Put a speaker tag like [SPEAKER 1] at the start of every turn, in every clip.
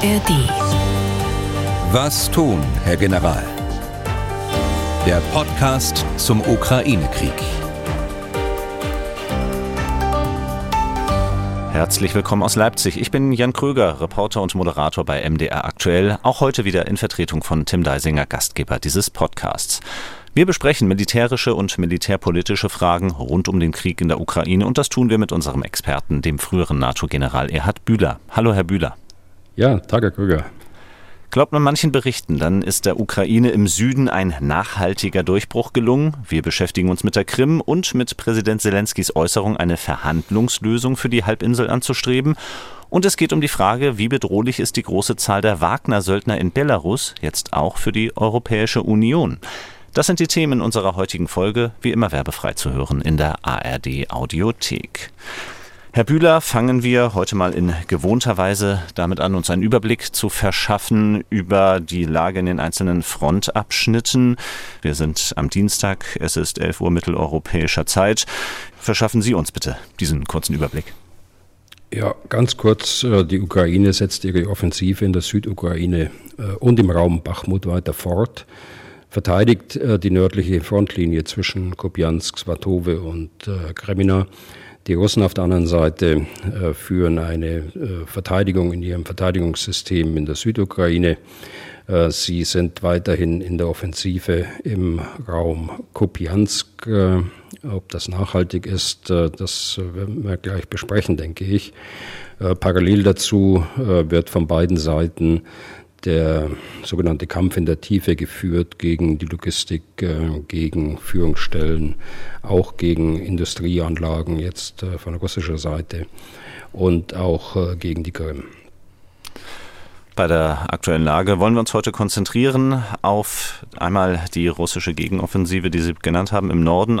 [SPEAKER 1] ARD.
[SPEAKER 2] Was tun, Herr General? Der Podcast zum Ukraine-Krieg.
[SPEAKER 3] Herzlich willkommen aus Leipzig. Ich bin Jan Kröger, Reporter und Moderator bei MDR Aktuell, auch heute wieder in Vertretung von Tim Deisinger, Gastgeber dieses Podcasts. Wir besprechen militärische und militärpolitische Fragen rund um den Krieg in der Ukraine und das tun wir mit unserem Experten, dem früheren NATO-General Erhard Bühler. Hallo, Herr Bühler.
[SPEAKER 4] Ja, Tag, Herr Krüger.
[SPEAKER 3] Glaubt man manchen Berichten, dann ist der Ukraine im Süden ein nachhaltiger Durchbruch gelungen. Wir beschäftigen uns mit der Krim und mit Präsident Zelenskys Äußerung, eine Verhandlungslösung für die Halbinsel anzustreben. Und es geht um die Frage, wie bedrohlich ist die große Zahl der Wagner-Söldner in Belarus jetzt auch für die Europäische Union. Das sind die Themen unserer heutigen Folge, wie immer werbefrei zu hören in der ARD Audiothek. Herr Bühler, fangen wir heute mal in gewohnter Weise damit an, uns einen Überblick zu verschaffen über die Lage in den einzelnen Frontabschnitten. Wir sind am Dienstag, es ist 11 Uhr mitteleuropäischer Zeit. Verschaffen Sie uns bitte diesen kurzen Überblick.
[SPEAKER 4] Ja, ganz kurz, äh, die Ukraine setzt ihre Offensive in der Südukraine äh, und im Raum Bachmut weiter fort verteidigt äh, die nördliche Frontlinie zwischen Kupiansk, Svatove und Kremina. Die Russen auf der anderen Seite äh, führen eine äh, Verteidigung in ihrem Verteidigungssystem in der Südukraine. Äh, sie sind weiterhin in der Offensive im Raum Kupiansk. Äh, ob das nachhaltig ist, das werden wir gleich besprechen, denke ich. Parallel dazu wird von beiden Seiten der sogenannte Kampf in der Tiefe geführt gegen die Logistik, äh, gegen Führungsstellen, auch gegen Industrieanlagen jetzt äh, von russischer Seite und auch äh, gegen die Krim.
[SPEAKER 3] Bei der aktuellen Lage wollen wir uns heute konzentrieren auf einmal die russische Gegenoffensive, die Sie genannt haben im Norden.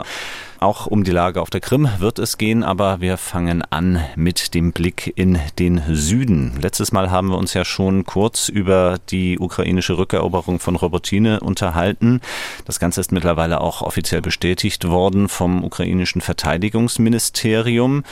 [SPEAKER 3] Auch um die Lage auf der Krim wird es gehen, aber wir fangen an mit dem Blick in den Süden. Letztes Mal haben wir uns ja schon kurz über die ukrainische Rückeroberung von Robotine unterhalten. Das Ganze ist mittlerweile auch offiziell bestätigt worden vom ukrainischen Verteidigungsministerium.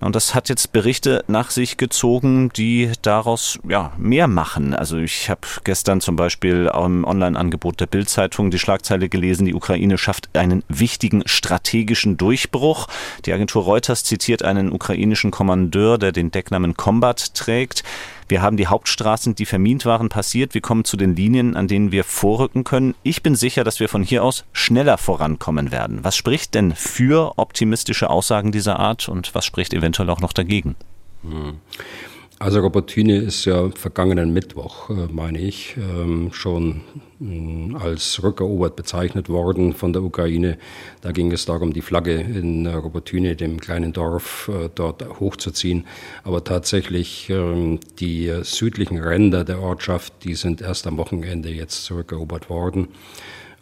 [SPEAKER 3] Und das hat jetzt Berichte nach sich gezogen, die daraus ja mehr machen. Also ich habe gestern zum Beispiel im Online-Angebot der Bild-Zeitung die Schlagzeile gelesen, die Ukraine schafft einen wichtigen strategischen strategischen Durchbruch. Die Agentur Reuters zitiert einen ukrainischen Kommandeur, der den Decknamen Combat trägt. Wir haben die Hauptstraßen, die vermint waren, passiert. Wir kommen zu den Linien, an denen wir vorrücken können. Ich bin sicher, dass wir von hier aus schneller vorankommen werden. Was spricht denn für optimistische Aussagen dieser Art und was spricht eventuell auch noch dagegen?
[SPEAKER 4] Hm. Also Robotine ist ja vergangenen Mittwoch, äh, meine ich, ähm, schon mm, als rückerobert bezeichnet worden von der Ukraine. Da ging es darum, die Flagge in Robotine, dem kleinen Dorf, äh, dort hochzuziehen. Aber tatsächlich ähm, die südlichen Ränder der Ortschaft, die sind erst am Wochenende jetzt zurückerobert worden.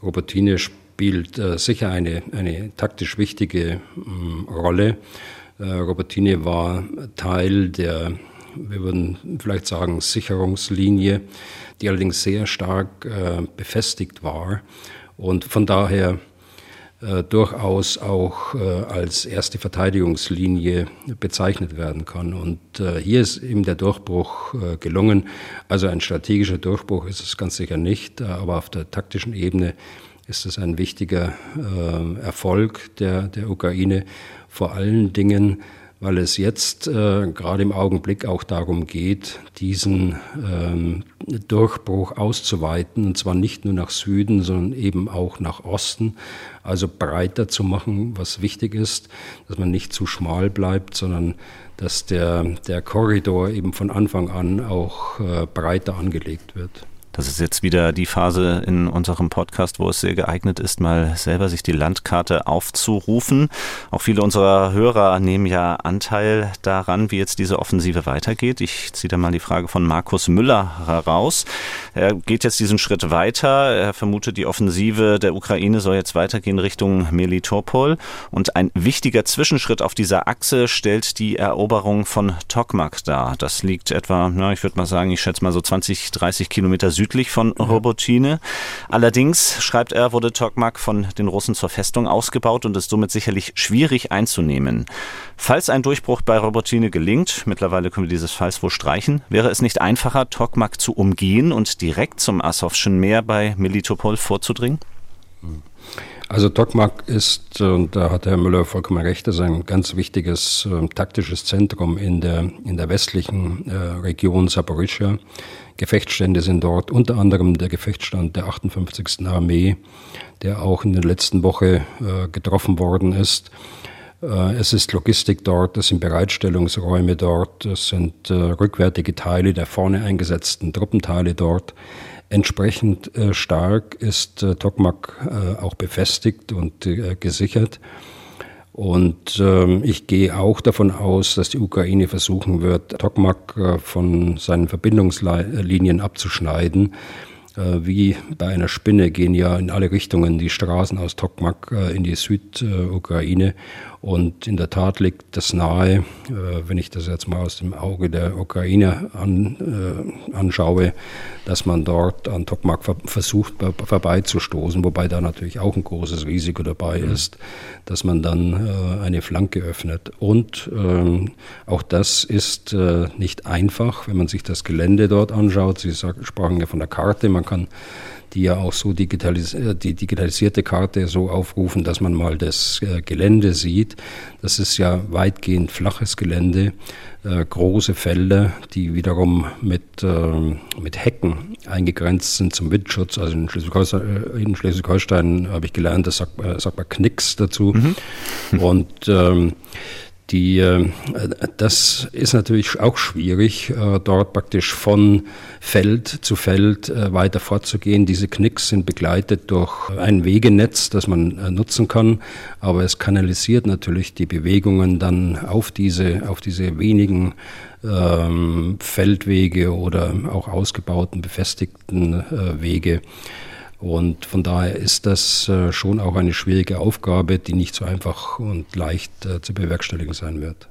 [SPEAKER 4] Robotine spielt äh, sicher eine, eine taktisch wichtige mm, Rolle. Robotine war Teil der wir würden vielleicht sagen, Sicherungslinie, die allerdings sehr stark äh, befestigt war und von daher äh, durchaus auch äh, als erste Verteidigungslinie bezeichnet werden kann. Und äh, hier ist eben der Durchbruch äh, gelungen. Also ein strategischer Durchbruch ist es ganz sicher nicht, äh, aber auf der taktischen Ebene ist es ein wichtiger Erfolg der, der Ukraine. Vor allen Dingen, weil es jetzt äh, gerade im Augenblick auch darum geht, diesen ähm, Durchbruch auszuweiten, und zwar nicht nur nach Süden, sondern eben auch nach Osten, also breiter zu machen, was wichtig ist, dass man nicht zu schmal bleibt, sondern dass der, der Korridor eben von Anfang an auch äh, breiter angelegt wird.
[SPEAKER 3] Das ist jetzt wieder die Phase in unserem Podcast, wo es sehr geeignet ist, mal selber sich die Landkarte aufzurufen. Auch viele unserer Hörer nehmen ja Anteil daran, wie jetzt diese Offensive weitergeht. Ich ziehe da mal die Frage von Markus Müller heraus. Er geht jetzt diesen Schritt weiter. Er vermutet, die Offensive der Ukraine soll jetzt weitergehen Richtung Melitopol. Und ein wichtiger Zwischenschritt auf dieser Achse stellt die Eroberung von Tokmak dar. Das liegt etwa, na, ich würde mal sagen, ich schätze mal so 20, 30 Kilometer südlich südlich von Robotine. Allerdings, schreibt er, wurde Tokmak von den Russen zur Festung ausgebaut und ist somit sicherlich schwierig einzunehmen. Falls ein Durchbruch bei Robotine gelingt, mittlerweile können wir dieses Falls wohl streichen, wäre es nicht einfacher, Tokmak zu umgehen und direkt zum Asowschen Meer bei Melitopol vorzudringen?
[SPEAKER 4] Also Tokmak ist, und da hat Herr Müller vollkommen recht, ist ein ganz wichtiges äh, taktisches Zentrum in der, in der westlichen äh, Region Saporischia. Gefechtsstände sind dort, unter anderem der Gefechtsstand der 58. Armee, der auch in der letzten Woche äh, getroffen worden ist. Äh, es ist Logistik dort, es sind Bereitstellungsräume dort, es sind äh, rückwärtige Teile der vorne eingesetzten Truppenteile dort. Entsprechend äh, stark ist äh, Tokmak äh, auch befestigt und äh, gesichert. Und ähm, ich gehe auch davon aus, dass die Ukraine versuchen wird, Tokmak äh, von seinen Verbindungslinien abzuschneiden. Äh, wie bei einer Spinne gehen ja in alle Richtungen die Straßen aus Tokmak in die Südukraine. Und in der Tat liegt das nahe, äh, wenn ich das jetzt mal aus dem Auge der Ukraine an, äh, anschaue, dass man dort an Tokmak versucht vorbeizustoßen, wobei da natürlich auch ein großes Risiko dabei mhm. ist, dass man dann äh, eine Flanke öffnet. Und ähm, auch das ist nicht einfach, wenn man sich das Gelände dort anschaut. Sie sprachen ja von der Karte, man kann die ja auch so digitalis äh, die digitalisierte Karte so aufrufen, dass man mal das äh, Gelände sieht. Das ist ja weitgehend flaches Gelände, äh, große Felder, die wiederum mit, äh, mit Hecken eingegrenzt sind zum Windschutz. Also in Schleswig-Holstein, Schleswig habe ich gelernt, das sagt, sagt man Knicks dazu. Mhm. Und ähm, die, äh, das ist natürlich auch schwierig, äh, dort praktisch von Feld zu Feld äh, weiter vorzugehen. Diese Knicks sind begleitet durch ein Wegenetz, das man nutzen kann, aber es kanalisiert natürlich die Bewegungen dann auf diese, auf diese wenigen ähm, Feldwege oder auch ausgebauten, befestigten äh, Wege. Und von daher ist das äh, schon auch eine schwierige Aufgabe, die nicht so einfach und leicht äh, zu bewerkstelligen sein wird.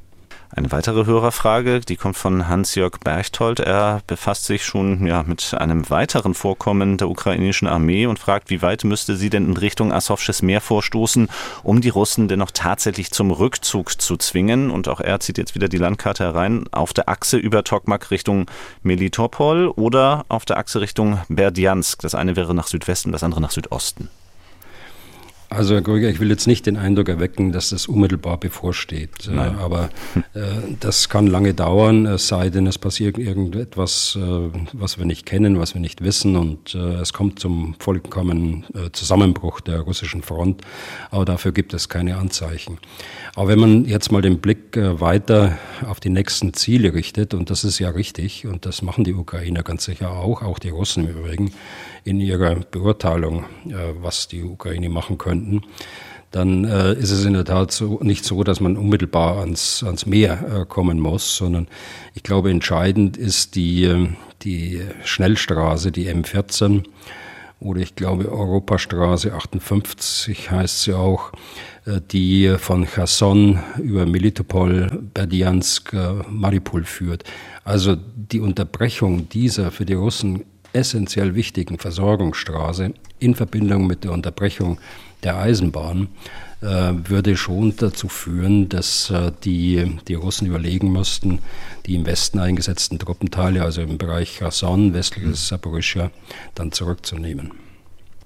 [SPEAKER 3] Eine weitere Hörerfrage, die kommt von Hans-Jörg Berchtold. Er befasst sich schon ja, mit einem weiteren Vorkommen der ukrainischen Armee und fragt, wie weit müsste sie denn in Richtung Asowsches Meer vorstoßen, um die Russen dennoch tatsächlich zum Rückzug zu zwingen. Und auch er zieht jetzt wieder die Landkarte herein, auf der Achse über Tokmak Richtung Melitopol oder auf der Achse Richtung Berdjansk. Das eine wäre nach Südwesten, das andere nach Südosten.
[SPEAKER 4] Also Herr Grüger, ich will jetzt nicht den Eindruck erwecken, dass das unmittelbar bevorsteht. Äh, Nein. Aber äh, das kann lange dauern, es sei denn, es passiert irgendetwas, äh, was wir nicht kennen, was wir nicht wissen und äh, es kommt zum vollkommenen äh, Zusammenbruch der russischen Front. Aber dafür gibt es keine Anzeichen. Aber wenn man jetzt mal den Blick äh, weiter auf die nächsten Ziele richtet, und das ist ja richtig, und das machen die Ukrainer ganz sicher auch, auch die Russen im Übrigen, in ihrer Beurteilung, was die Ukraine machen könnten, dann äh, ist es in der Tat so, nicht so, dass man unmittelbar ans, ans Meer äh, kommen muss, sondern ich glaube, entscheidend ist die, äh, die Schnellstraße, die M14 oder ich glaube Europastraße 58 heißt sie auch, äh, die von Cherson über Melitopol, Berdiansk, äh, Mariupol führt. Also die Unterbrechung dieser für die Russen essentiell wichtigen Versorgungsstraße in Verbindung mit der Unterbrechung der Eisenbahn äh, würde schon dazu führen, dass äh, die, die Russen überlegen müssten, die im Westen eingesetzten Truppenteile, also im Bereich Kherson, westliches Saporischia, dann zurückzunehmen.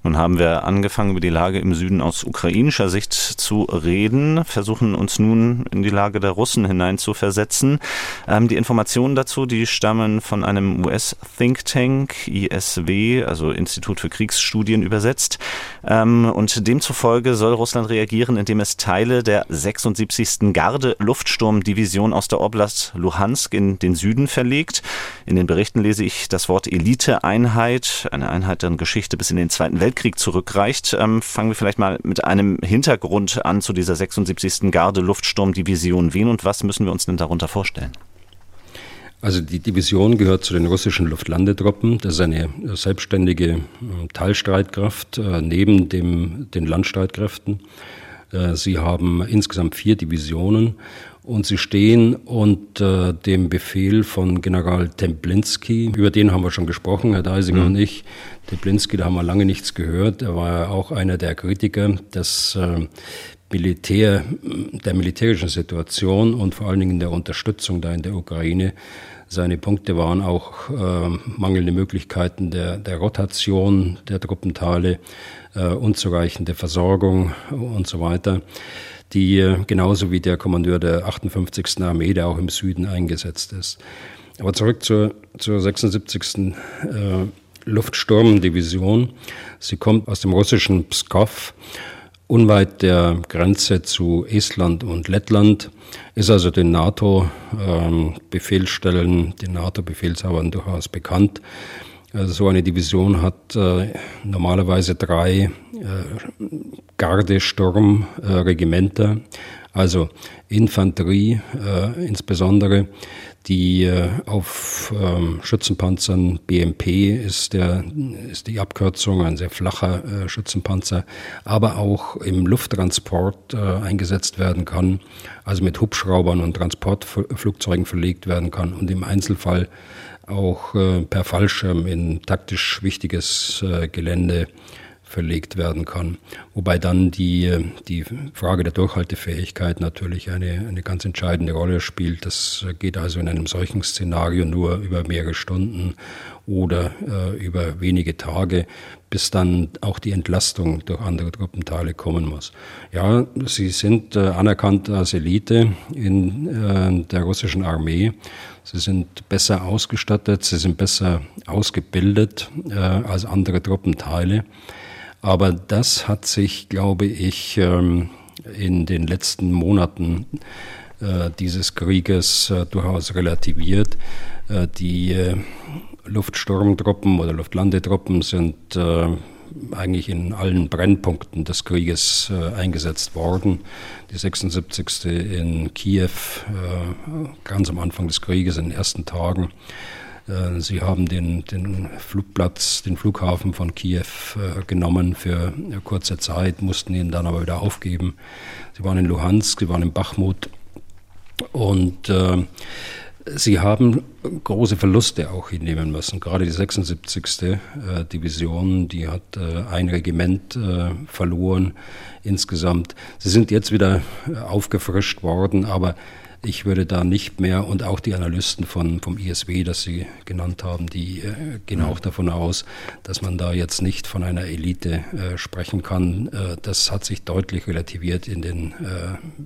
[SPEAKER 3] Nun haben wir angefangen, über die Lage im Süden aus ukrainischer Sicht zu reden, versuchen uns nun in die Lage der Russen hineinzuversetzen. Ähm, die Informationen dazu, die stammen von einem US-Think Tank, ISW, also Institut für Kriegsstudien übersetzt. Ähm, und demzufolge soll Russland reagieren, indem es Teile der 76. Garde-Luftsturmdivision aus der Oblast Luhansk in den Süden verlegt. In den Berichten lese ich das Wort Elite-Einheit, eine Einheit, deren Geschichte bis in den Zweiten Weltkrieg Weltkrieg zurückreicht. Ähm, fangen wir vielleicht mal mit einem Hintergrund an zu dieser 76. Garde Luftsturmdivision. Wen und was müssen wir uns denn darunter vorstellen?
[SPEAKER 4] Also die Division gehört zu den russischen Luftlandetruppen. Das ist eine selbstständige äh, Teilstreitkraft äh, neben dem, den Landstreitkräften. Äh, sie haben insgesamt vier Divisionen und sie stehen unter dem Befehl von General Templinski. Über den haben wir schon gesprochen, Herr Deisinger mhm. und ich. Templinski, da haben wir lange nichts gehört. Er war ja auch einer der Kritiker des äh, Militär, der militärischen Situation und vor allen Dingen der Unterstützung da in der Ukraine. Seine Punkte waren auch äh, mangelnde Möglichkeiten der, der Rotation der Truppenteile, äh, unzureichende Versorgung und so weiter die äh, genauso wie der Kommandeur der 58. Armee, der auch im Süden eingesetzt ist. Aber zurück zur, zur 76. Äh, Luftsturmdivision. Sie kommt aus dem russischen Pskov, unweit der Grenze zu Estland und Lettland, ist also den NATO-Befehlsstellen, ähm, den NATO-Befehlshabern durchaus bekannt. Also so eine Division hat äh, normalerweise drei äh, Gardesturmregimenter, äh, also Infanterie äh, insbesondere, die äh, auf ähm, Schützenpanzern BMP ist, der, ist die Abkürzung, ein sehr flacher äh, Schützenpanzer, aber auch im Lufttransport äh, eingesetzt werden kann, also mit Hubschraubern und Transportflugzeugen verlegt werden kann und im Einzelfall auch äh, per Fallschirm in taktisch wichtiges äh, Gelände verlegt werden kann. Wobei dann die, die Frage der Durchhaltefähigkeit natürlich eine, eine ganz entscheidende Rolle spielt. Das geht also in einem solchen Szenario nur über mehrere Stunden oder äh, über wenige Tage, bis dann auch die Entlastung durch andere Truppenteile kommen muss. Ja, sie sind äh, anerkannt als Elite in äh, der russischen Armee Sie sind besser ausgestattet, sie sind besser ausgebildet äh, als andere Truppenteile. Aber das hat sich, glaube ich, ähm, in den letzten Monaten äh, dieses Krieges äh, durchaus relativiert. Äh, die Luftsturmtruppen oder Luftlandetruppen sind eigentlich in allen Brennpunkten des Krieges äh, eingesetzt worden. Die 76. in Kiew äh, ganz am Anfang des Krieges, in den ersten Tagen. Äh, sie haben den, den Flugplatz, den Flughafen von Kiew äh, genommen für kurze Zeit, mussten ihn dann aber wieder aufgeben. Sie waren in Luhansk, sie waren in Bachmut und äh, Sie haben große Verluste auch hinnehmen müssen. Gerade die 76. Äh, Division, die hat ein Regiment verloren insgesamt. Sie sind jetzt wieder aufgefrischt worden, aber ich würde da nicht mehr, und auch die Analysten von, vom ISW, das Sie genannt haben, die äh, gehen auch davon aus, dass man da jetzt nicht von einer Elite äh, sprechen kann. Äh, das hat sich deutlich relativiert in den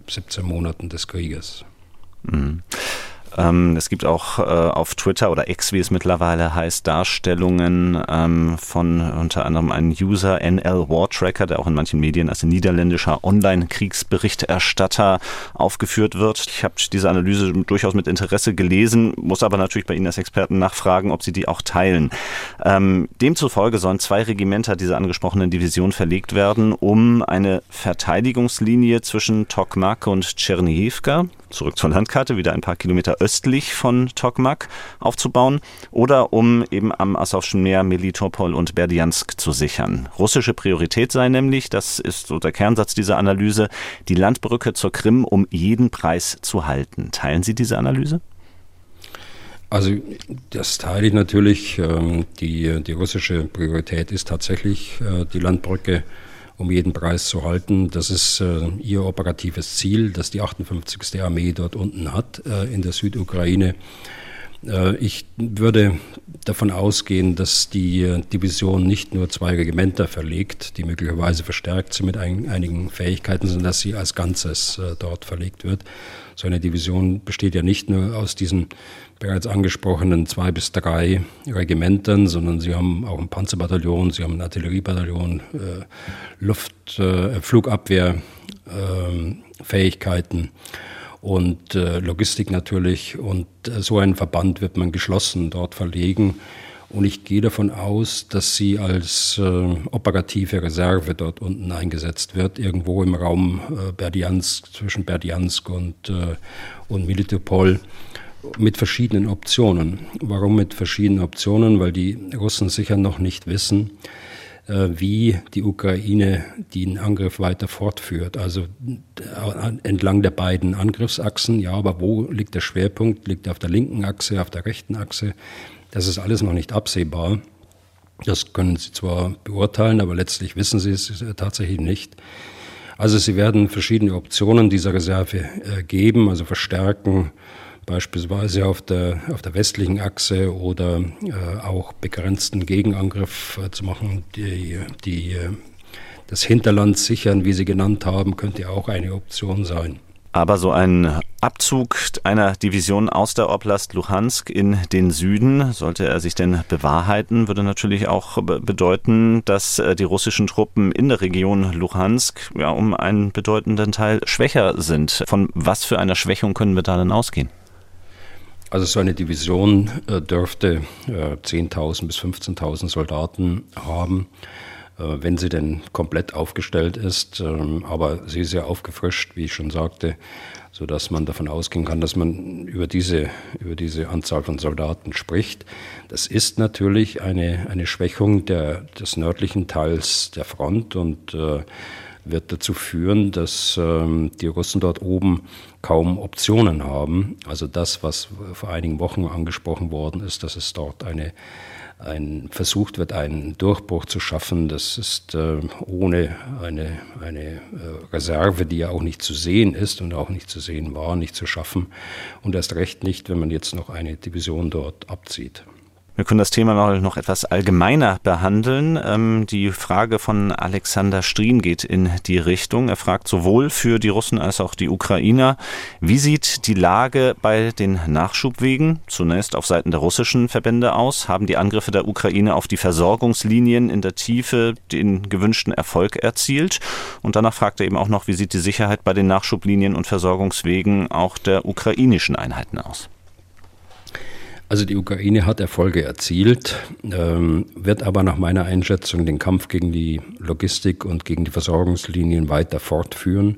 [SPEAKER 4] 17 Monaten des Krieges.
[SPEAKER 3] Mhm. Ähm, es gibt auch äh, auf Twitter oder X, wie es mittlerweile heißt, Darstellungen ähm, von unter anderem einem User NL War Tracker, der auch in manchen Medien als niederländischer Online-Kriegsberichterstatter aufgeführt wird. Ich habe diese Analyse durchaus mit Interesse gelesen, muss aber natürlich bei Ihnen als Experten nachfragen, ob Sie die auch teilen. Ähm, demzufolge sollen zwei Regimenter dieser angesprochenen Division verlegt werden, um eine Verteidigungslinie zwischen Tokmak und Tschernihivka, zurück zur Landkarte, wieder ein paar Kilometer östlich von Tokmak aufzubauen oder um eben am Asowschen Meer Melitopol und Berdiansk zu sichern. Russische Priorität sei nämlich, das ist so der Kernsatz dieser Analyse, die Landbrücke zur Krim um jeden Preis zu halten. Teilen Sie diese Analyse?
[SPEAKER 4] Also das teile ich natürlich. Ähm, die, die russische Priorität ist tatsächlich äh, die Landbrücke um jeden Preis zu halten. Das ist äh, ihr operatives Ziel, das die 58. Armee dort unten hat äh, in der Südukraine. Äh, ich würde davon ausgehen, dass die äh, Division nicht nur zwei Regimenter verlegt, die möglicherweise verstärkt sind mit ein, einigen Fähigkeiten, sondern dass sie als Ganzes äh, dort verlegt wird. So eine Division besteht ja nicht nur aus diesen bereits angesprochenen zwei bis drei Regimentern, sondern sie haben auch ein Panzerbataillon, sie haben ein Artilleriebataillon, äh, Luft, äh, Flugabwehrfähigkeiten. Äh, und äh, Logistik natürlich. Und äh, so einen Verband wird man geschlossen dort verlegen. Und ich gehe davon aus, dass sie als äh, operative Reserve dort unten eingesetzt wird, irgendwo im Raum äh, Berdiansk, zwischen Berdiansk und, äh, und Militopol mit verschiedenen Optionen. Warum mit verschiedenen Optionen? Weil die Russen sicher noch nicht wissen, wie die Ukraine den Angriff weiter fortführt. Also entlang der beiden Angriffsachsen, ja, aber wo liegt der Schwerpunkt? Liegt er auf der linken Achse, auf der rechten Achse? Das ist alles noch nicht absehbar. Das können Sie zwar beurteilen, aber letztlich wissen Sie es tatsächlich nicht. Also Sie werden verschiedene Optionen dieser Reserve äh, geben, also verstärken, beispielsweise auf der, auf der westlichen Achse oder äh, auch begrenzten Gegenangriff äh, zu machen, die, die, äh, das Hinterland sichern, wie Sie genannt haben, könnte auch eine Option sein.
[SPEAKER 3] Aber so ein Abzug einer Division aus der Oblast Luhansk in den Süden, sollte er sich denn bewahrheiten, würde natürlich auch bedeuten, dass äh, die russischen Truppen in der Region Luhansk ja um einen bedeutenden Teil schwächer sind. Von was für einer Schwächung können wir da denn ausgehen?
[SPEAKER 4] Also so eine Division äh, dürfte äh, 10.000 bis 15.000 Soldaten haben, äh, wenn sie denn komplett aufgestellt ist. Ähm, aber sie ist ja aufgefrischt, wie ich schon sagte, so dass man davon ausgehen kann, dass man über diese, über diese Anzahl von Soldaten spricht. Das ist natürlich eine, eine Schwächung der, des nördlichen Teils der Front und äh, wird dazu führen, dass ähm, die Russen dort oben kaum Optionen haben. Also das, was vor einigen Wochen angesprochen worden ist, dass es dort eine ein, versucht wird, einen Durchbruch zu schaffen. Das ist äh, ohne eine, eine äh, Reserve, die ja auch nicht zu sehen ist und auch nicht zu sehen war, nicht zu schaffen. Und erst recht nicht, wenn man jetzt noch eine Division dort abzieht.
[SPEAKER 3] Wir können das Thema noch, noch etwas allgemeiner behandeln. Ähm, die Frage von Alexander Strien geht in die Richtung. Er fragt sowohl für die Russen als auch die Ukrainer, wie sieht die Lage bei den Nachschubwegen zunächst auf Seiten der russischen Verbände aus? Haben die Angriffe der Ukraine auf die Versorgungslinien in der Tiefe den gewünschten Erfolg erzielt? Und danach fragt er eben auch noch, wie sieht die Sicherheit bei den Nachschublinien und Versorgungswegen auch der ukrainischen Einheiten aus?
[SPEAKER 4] Also die Ukraine hat Erfolge erzielt, ähm, wird aber nach meiner Einschätzung den Kampf gegen die Logistik und gegen die Versorgungslinien weiter fortführen.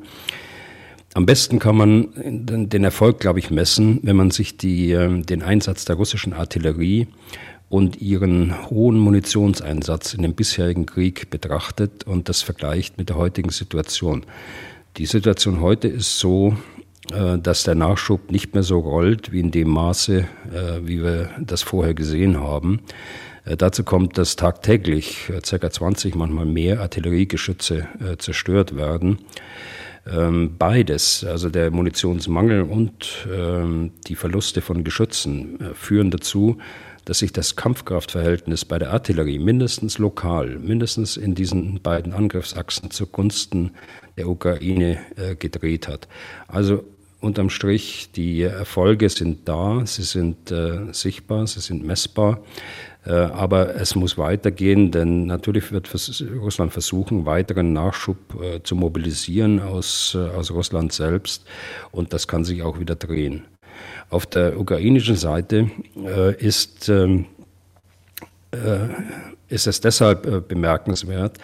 [SPEAKER 4] Am besten kann man den Erfolg, glaube ich, messen, wenn man sich die, ähm, den Einsatz der russischen Artillerie und ihren hohen Munitionseinsatz in dem bisherigen Krieg betrachtet und das vergleicht mit der heutigen Situation. Die Situation heute ist so, dass der Nachschub nicht mehr so rollt wie in dem Maße, äh, wie wir das vorher gesehen haben. Äh, dazu kommt, dass tagtäglich ca. 20, manchmal mehr Artilleriegeschütze zerstört werden. Ähm, beides, also der Munitionsmangel und ähm, die Verluste von Geschützen, führen dazu, dass sich das Kampfkraftverhältnis bei der Artillerie mindestens lokal, mindestens in diesen beiden Angriffsachsen zugunsten der Ukraine gedreht hat. Also unterm Strich, die Erfolge sind da, sie sind äh, sichtbar, sie sind messbar. Äh, aber es muss weitergehen, denn natürlich wird Russland versuchen, weiteren Nachschub äh, zu mobilisieren aus, äh, aus Russland selbst. Und das kann sich auch wieder drehen. Auf der ukrainischen Seite ist, ähm, äh, ist es deshalb bemerkenswert,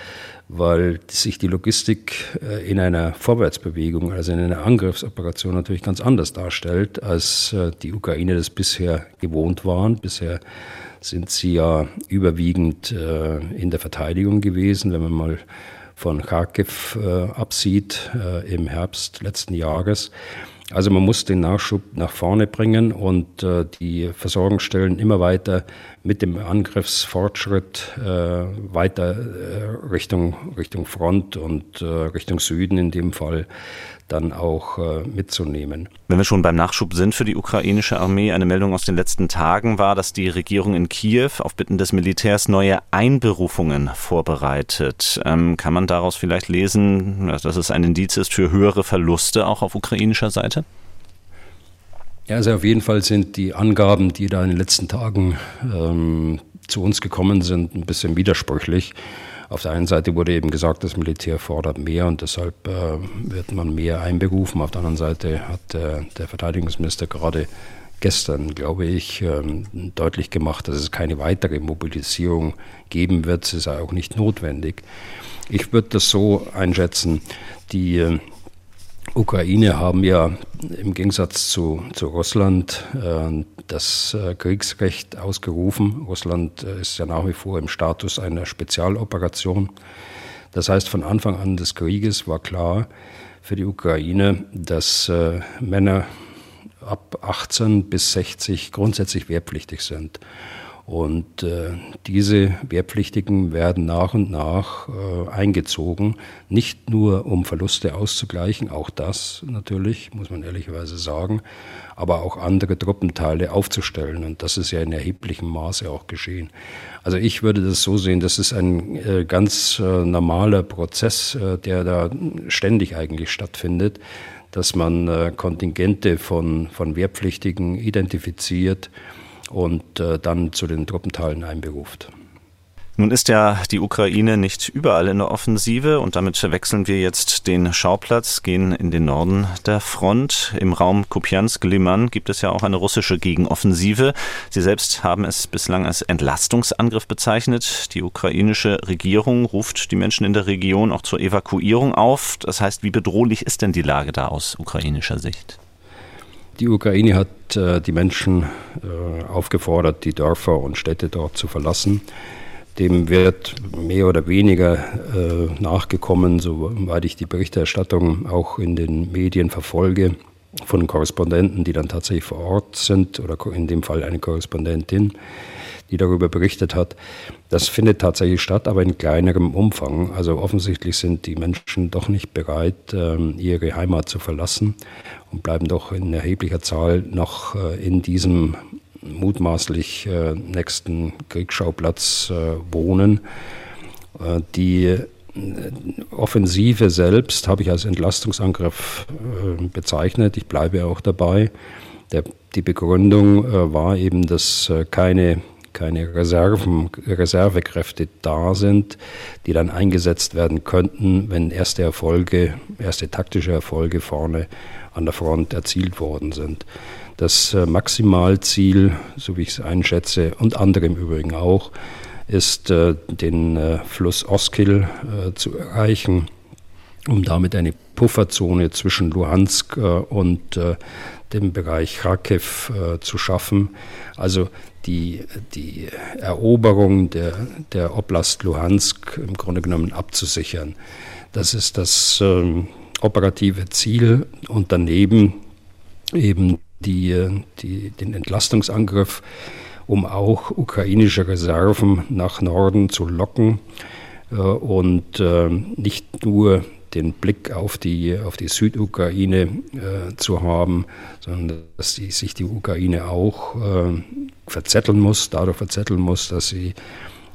[SPEAKER 4] weil sich die Logistik äh, in einer Vorwärtsbewegung, also in einer Angriffsoperation natürlich ganz anders darstellt, als äh, die Ukraine das bisher gewohnt waren. Bisher sind sie ja überwiegend äh, in der Verteidigung gewesen, wenn man mal von Kharkiv absieht im Herbst letzten Jahres. Also man muss den Nachschub nach vorne bringen und äh, die Versorgungsstellen immer weiter mit dem Angriffsfortschritt äh, weiter äh, Richtung, Richtung Front und äh, Richtung Süden in dem Fall dann auch äh, mitzunehmen.
[SPEAKER 3] Wenn wir schon beim Nachschub sind für die ukrainische Armee, eine Meldung aus den letzten Tagen war, dass die Regierung in Kiew auf Bitten des Militärs neue Einberufungen vorbereitet. Ähm, kann man daraus vielleicht lesen, dass es ein Indiz ist für höhere Verluste auch auf ukrainischer Seite?
[SPEAKER 4] Ja, also auf jeden Fall sind die Angaben, die da in den letzten Tagen ähm, zu uns gekommen sind, ein bisschen widersprüchlich. Auf der einen Seite wurde eben gesagt, das Militär fordert mehr und deshalb äh, wird man mehr einberufen. Auf der anderen Seite hat äh, der Verteidigungsminister gerade gestern, glaube ich, ähm, deutlich gemacht, dass es keine weitere Mobilisierung geben wird. Es ist auch nicht notwendig. Ich würde das so einschätzen, die, Ukraine haben ja im Gegensatz zu, zu Russland äh, das äh, Kriegsrecht ausgerufen. Russland äh, ist ja nach wie vor im Status einer Spezialoperation. Das heißt, von Anfang an des Krieges war klar für die Ukraine, dass äh, Männer ab 18 bis 60 grundsätzlich wehrpflichtig sind. Und äh, diese Wehrpflichtigen werden nach und nach äh, eingezogen, nicht nur um Verluste auszugleichen, auch das natürlich, muss man ehrlicherweise sagen, aber auch andere Truppenteile aufzustellen. Und das ist ja in erheblichem Maße auch geschehen. Also ich würde das so sehen, das ist ein äh, ganz äh, normaler Prozess, äh, der da ständig eigentlich stattfindet, dass man äh, Kontingente von, von Wehrpflichtigen identifiziert und äh, dann zu den Truppenteilen einberuft.
[SPEAKER 3] Nun ist ja die Ukraine nicht überall in der Offensive und damit wechseln wir jetzt den Schauplatz, gehen in den Norden der Front. Im Raum Kupiansk-Liman gibt es ja auch eine russische Gegenoffensive. Sie selbst haben es bislang als Entlastungsangriff bezeichnet. Die ukrainische Regierung ruft die Menschen in der Region auch zur Evakuierung auf. Das heißt, wie bedrohlich ist denn die Lage da aus ukrainischer Sicht?
[SPEAKER 4] Die Ukraine hat äh, die Menschen äh, aufgefordert, die Dörfer und Städte dort zu verlassen. Dem wird mehr oder weniger äh, nachgekommen, soweit ich die Berichterstattung auch in den Medien verfolge, von Korrespondenten, die dann tatsächlich vor Ort sind, oder in dem Fall eine Korrespondentin, die darüber berichtet hat. Das findet tatsächlich statt, aber in kleinerem Umfang. Also offensichtlich sind die Menschen doch nicht bereit, ähm, ihre Heimat zu verlassen und bleiben doch in erheblicher Zahl noch äh, in diesem mutmaßlich äh, nächsten Kriegsschauplatz äh, wohnen. Die Offensive selbst habe ich als Entlastungsangriff bezeichnet. Ich bleibe auch dabei. Der, die Begründung war eben, dass keine keine Reserven, Reservekräfte da sind, die dann eingesetzt werden könnten, wenn erste Erfolge, erste taktische Erfolge vorne an der Front erzielt worden sind. Das äh, Maximalziel, so wie ich es einschätze, und andere im Übrigen auch, ist, äh, den äh, Fluss Oskil zu erreichen, um damit eine Pufferzone zwischen Luhansk und dem Bereich Kharkiv zu schaffen. Also die, die Eroberung der, der Oblast Luhansk im Grunde genommen abzusichern. Das ist das ähm, operative Ziel und daneben eben die, die, den Entlastungsangriff, um auch ukrainische Reserven nach Norden zu locken äh, und äh, nicht nur den Blick auf die, auf die Südukraine äh, zu haben, sondern dass die, sich die Ukraine auch äh, verzetteln muss, dadurch verzetteln muss, dass sie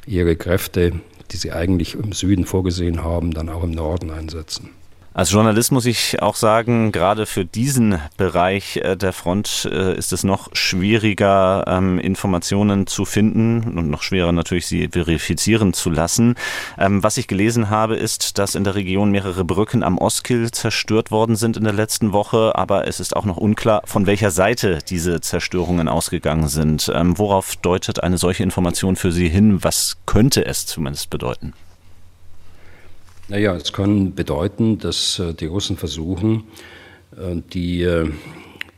[SPEAKER 4] ihre Kräfte, die sie eigentlich im Süden vorgesehen haben, dann auch im Norden einsetzen.
[SPEAKER 3] Als Journalist muss ich auch sagen, gerade für diesen Bereich äh, der Front äh, ist es noch schwieriger, ähm, Informationen zu finden und noch schwerer natürlich, sie verifizieren zu lassen. Ähm, was ich gelesen habe, ist, dass in der Region mehrere Brücken am Oskil zerstört worden sind in der letzten Woche, aber es ist auch noch unklar, von welcher Seite diese Zerstörungen ausgegangen sind. Ähm, worauf deutet eine solche Information für Sie hin? Was könnte es zumindest bedeuten?
[SPEAKER 4] Naja, es kann bedeuten, dass äh, die Russen versuchen, äh, die, äh,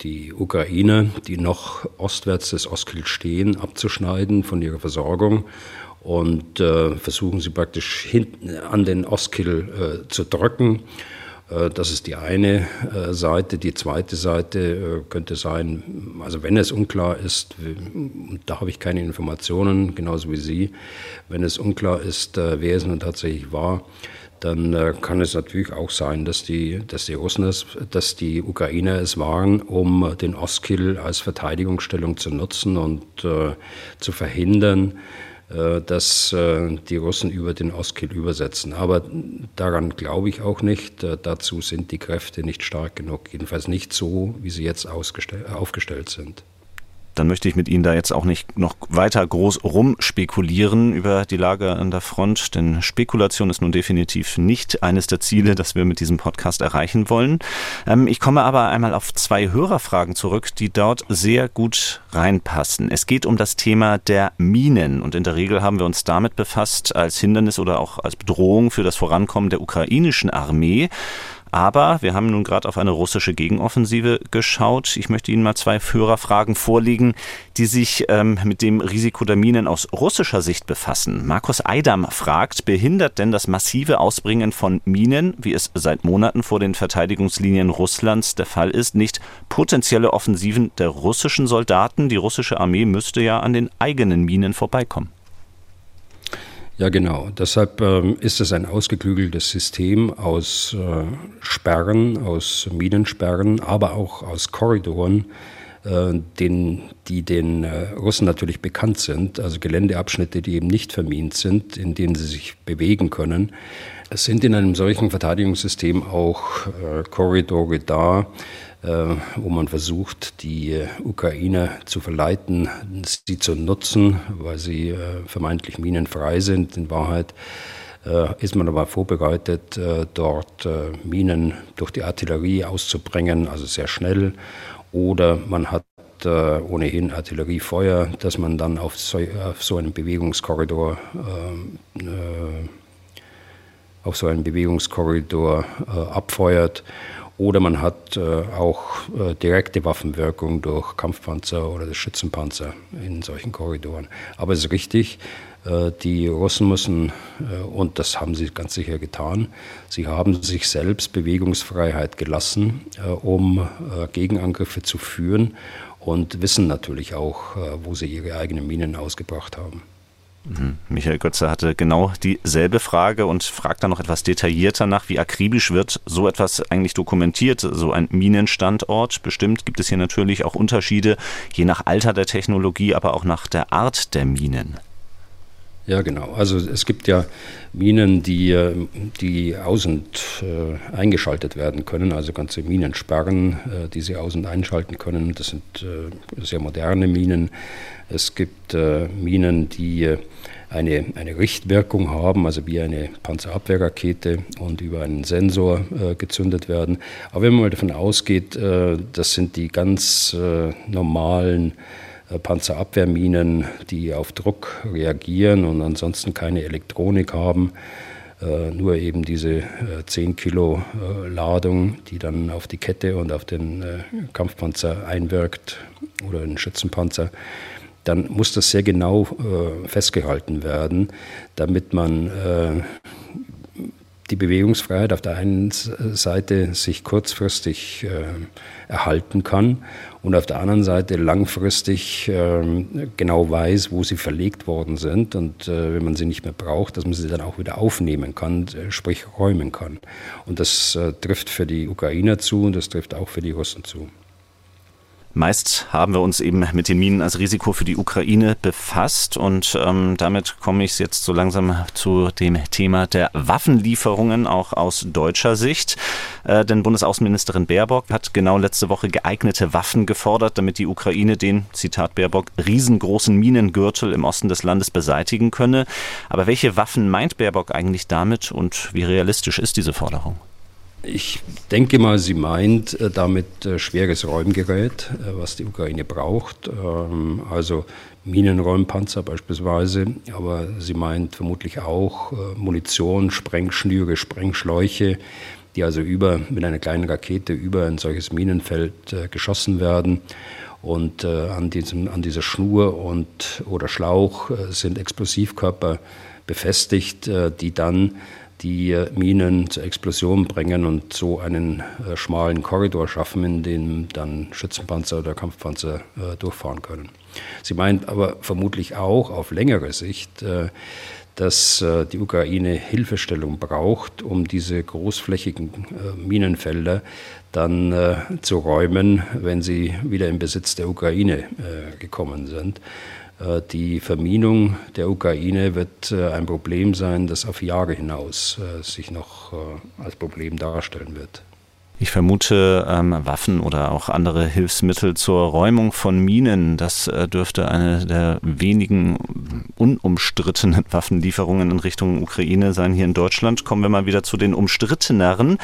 [SPEAKER 4] die Ukrainer, die noch ostwärts des Oskil stehen, abzuschneiden von ihrer Versorgung und versuchen sie praktisch hinten an den Oskil zu drücken. Das ist die eine Seite. Die zweite Seite könnte sein, also wenn es unklar ist, da habe ich keine Informationen, genauso wie Sie, wenn es unklar ist, wer es nun tatsächlich war, dann äh, kann es natürlich auch sein, dass die, dass die Russen es, dass die Ukrainer es waren, um den Oskil als Verteidigungsstellung zu nutzen und äh, zu verhindern, äh, dass äh, die Russen über den Oskil übersetzen. Aber daran glaube ich auch nicht. Äh, dazu sind die Kräfte nicht stark genug, jedenfalls nicht so, wie sie jetzt aufgestellt sind
[SPEAKER 3] dann möchte ich mit Ihnen da jetzt auch nicht noch weiter groß rumspekulieren über die Lage an der Front, denn Spekulation ist nun definitiv nicht eines der Ziele, das wir mit diesem Podcast erreichen wollen. Ähm, ich komme aber einmal auf zwei Hörerfragen zurück, die dort sehr gut reinpassen. Es geht um das Thema der Minen und in der Regel haben wir uns damit befasst als Hindernis oder auch als Bedrohung für das Vorankommen der ukrainischen Armee. Aber wir haben nun gerade auf eine russische Gegenoffensive geschaut. Ich möchte Ihnen mal zwei Führerfragen vorlegen, die sich ähm, mit dem Risiko der Minen aus russischer Sicht befassen. Markus Eidam fragt, behindert denn das massive Ausbringen von Minen, wie es seit Monaten vor den Verteidigungslinien Russlands der Fall ist, nicht potenzielle Offensiven der russischen Soldaten? Die russische Armee müsste ja an den eigenen Minen vorbeikommen.
[SPEAKER 4] Ja, genau. Deshalb ähm, ist es ein ausgeklügeltes System aus äh, Sperren, aus Minensperren, aber auch aus Korridoren, äh, den, die den äh, Russen natürlich bekannt sind, also Geländeabschnitte, die eben nicht vermint sind, in denen sie sich bewegen können. Es sind in einem solchen Verteidigungssystem auch äh, Korridore da, wo man versucht, die äh, Ukrainer zu verleiten, sie zu nutzen, weil sie äh, vermeintlich minenfrei sind. In Wahrheit ist man aber vorbereitet, dort Minen durch die Artillerie auszubringen, also sehr schnell. Oder man hat ohnehin Artilleriefeuer, dass man dann auf so, auf so einen Bewegungskorridor äh, auf so einen Bewegungskorridor äh, abfeuert oder man hat äh, auch äh, direkte Waffenwirkung durch Kampfpanzer oder Schützenpanzer in solchen Korridoren. Aber es ist richtig, äh, die Russen müssen, und das haben sie ganz sicher getan, sie haben sich selbst Bewegungsfreiheit gelassen, um Gegenangriffe zu führen und wissen natürlich auch, wo sie ihre eigenen Minen ausgebracht haben.
[SPEAKER 3] Mhm. Michael Götze hatte genau dieselbe Frage und fragt dann noch etwas detaillierter nach, wie akribisch wird so etwas eigentlich dokumentiert, so ein Minenstandort. Bestimmt gibt es hier natürlich auch Unterschiede, je nach Alter der Technologie, aber auch nach der Art der Minen.
[SPEAKER 4] Ja, genau. Also es gibt ja Minen, die, die aus- und äh, eingeschaltet werden können, also ganze Minensperren, äh, die sie aus- und einschalten können. Das sind äh, sehr moderne Minen. Es gibt äh, Minen, die äh, eine, eine Richtwirkung haben, also wie eine Panzerabwehrrakete und über einen Sensor äh, gezündet werden. Aber wenn man mal davon ausgeht, das sind die ganz normalen äh, Panzerabwehrminen, die auf Druck reagieren und ansonsten keine Elektronik haben. Äh, nur eben diese 10 äh, Kilo Ladung, die dann auf die Kette und auf den Kampfpanzer einwirkt oder den Schützenpanzer, dann muss das sehr genau festgehalten werden, damit man die Bewegungsfreiheit auf der einen Seite sich kurzfristig äh, erhalten kann und auf der anderen Seite langfristig äh, genau weiß, wo sie verlegt worden sind und äh, wenn man sie nicht mehr braucht, dass man sie dann auch wieder aufnehmen kann, sprich räumen kann. Und das äh, trifft für die Ukrainer zu und das trifft auch für die Russen zu.
[SPEAKER 3] Meist haben wir uns eben mit den Minen als Risiko für die Ukraine befasst und ähm, damit komme ich jetzt so langsam zu dem Thema der Waffenlieferungen auch aus deutscher Sicht. Äh, denn Bundesaußenministerin Baerbock hat genau letzte Woche geeignete Waffen gefordert, damit die Ukraine den, Zitat Baerbock, riesengroßen Minengürtel im Osten des Landes beseitigen könne. Aber welche Waffen meint Baerbock eigentlich damit und wie realistisch ist diese Forderung?
[SPEAKER 4] Ich denke mal, sie meint äh, damit äh, schweres Räumgerät, äh, was die Ukraine braucht, ähm, also Minenräumpanzer beispielsweise, aber sie meint vermutlich auch Munition, Sprengschnüre, Sprengschläuche, die also über, mit einer kleinen Rakete über ein solches Minenfeld geschossen werden. Und an, diesem, an dieser Schnur und, oder Schlauch sind Explosivkörper befestigt, die dann die Minen zur Explosion bringen und so einen äh, schmalen Korridor schaffen, in dem dann Schützenpanzer oder Kampfpanzer äh, durchfahren können. Sie meint aber vermutlich auch auf längere Sicht, äh, dass äh, die Ukraine Hilfestellung braucht, um diese großflächigen äh, Minenfelder dann äh, zu räumen, wenn sie wieder im Besitz der Ukraine gekommen sind. Äh, die Verminung der Ukraine wird äh, ein Problem sein, das auf Jahre hinaus äh, sich noch als Problem darstellen wird.
[SPEAKER 3] Ich vermute ähm, Waffen oder auch andere Hilfsmittel zur Räumung von Minen. Das äh, dürfte eine der wenigen unumstrittenen Waffenlieferungen in Richtung Ukraine sein hier in Deutschland. Kommen wir mal wieder zu den umstritteneren.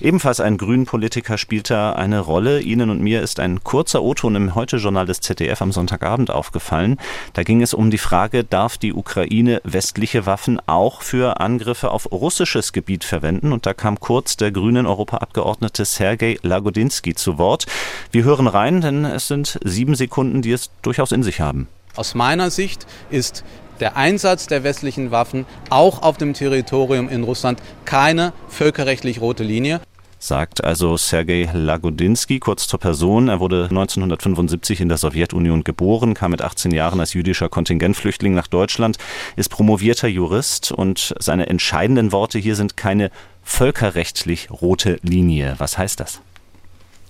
[SPEAKER 3] Ebenfalls ein Grünen-Politiker spielt da eine Rolle. Ihnen und mir ist ein kurzer O-Ton im Heute-Journal des ZDF am Sonntagabend aufgefallen. Da ging es um die Frage, darf die Ukraine westliche Waffen auch für Angriffe auf russisches Gebiet verwenden? Und da kam kurz der grünen Europaabgeordnete Abgeordnete Sergei Lagodinsky zu Wort. Wir hören rein, denn es sind sieben Sekunden, die es durchaus in sich haben.
[SPEAKER 1] Aus meiner Sicht ist der Einsatz der westlichen Waffen auch auf dem Territorium in Russland keine völkerrechtlich rote Linie
[SPEAKER 3] sagt also Sergei Lagodinsky kurz zur Person. Er wurde 1975 in der Sowjetunion geboren, kam mit 18 Jahren als jüdischer Kontingentflüchtling nach Deutschland, ist promovierter Jurist und seine entscheidenden Worte hier sind keine völkerrechtlich rote Linie. Was heißt das?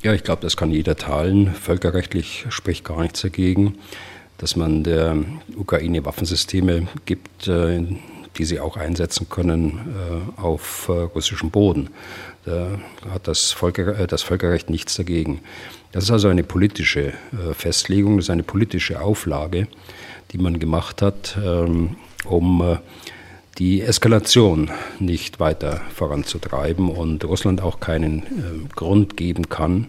[SPEAKER 4] Ja, ich glaube, das kann jeder teilen. Völkerrechtlich spricht gar nichts dagegen, dass man der Ukraine Waffensysteme gibt, äh, die sie auch einsetzen können äh, auf äh, russischem Boden. Da hat das, Völker, das Völkerrecht nichts dagegen. Das ist also eine politische Festlegung, das ist eine politische Auflage, die man gemacht hat, ähm, um die Eskalation nicht weiter voranzutreiben und Russland auch keinen äh, Grund geben kann,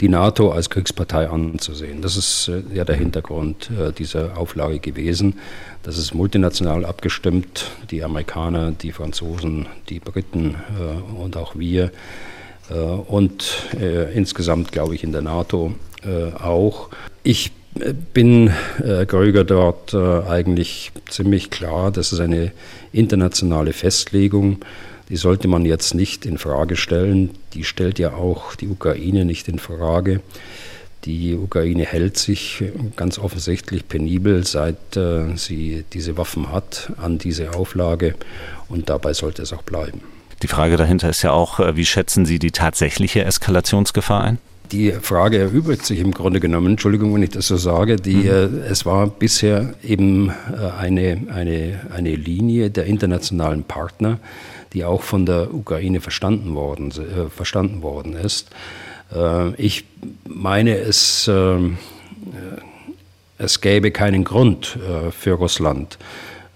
[SPEAKER 4] die NATO als Kriegspartei anzusehen. Das ist äh, ja der Hintergrund äh, dieser Auflage gewesen. Das ist multinational abgestimmt. Die Amerikaner, die Franzosen, die Briten äh, und auch wir äh, und äh, insgesamt, glaube ich, in der NATO auch. Ich bin äh, Gröger dort äh, eigentlich ziemlich klar, das ist eine internationale Festlegung, die sollte man jetzt nicht in Frage stellen. Die stellt ja auch die Ukraine nicht in Frage. Die Ukraine hält sich ganz offensichtlich penibel, seit äh, sie diese Waffen hat, an diese Auflage und dabei sollte es auch bleiben.
[SPEAKER 3] Die Frage dahinter ist ja auch, äh, wie schätzen Sie die tatsächliche Eskalationsgefahr ein?
[SPEAKER 4] Die Frage erübrigt sich im Grunde genommen, Entschuldigung, wenn ich das so sage, die, mhm. äh, es war bisher eben äh, eine, eine, eine Linie der internationalen Partner, die auch von der Ukraine verstanden worden, äh, verstanden worden ist. Ich meine, es, ähm, äh, es gäbe keinen Grund für Russland,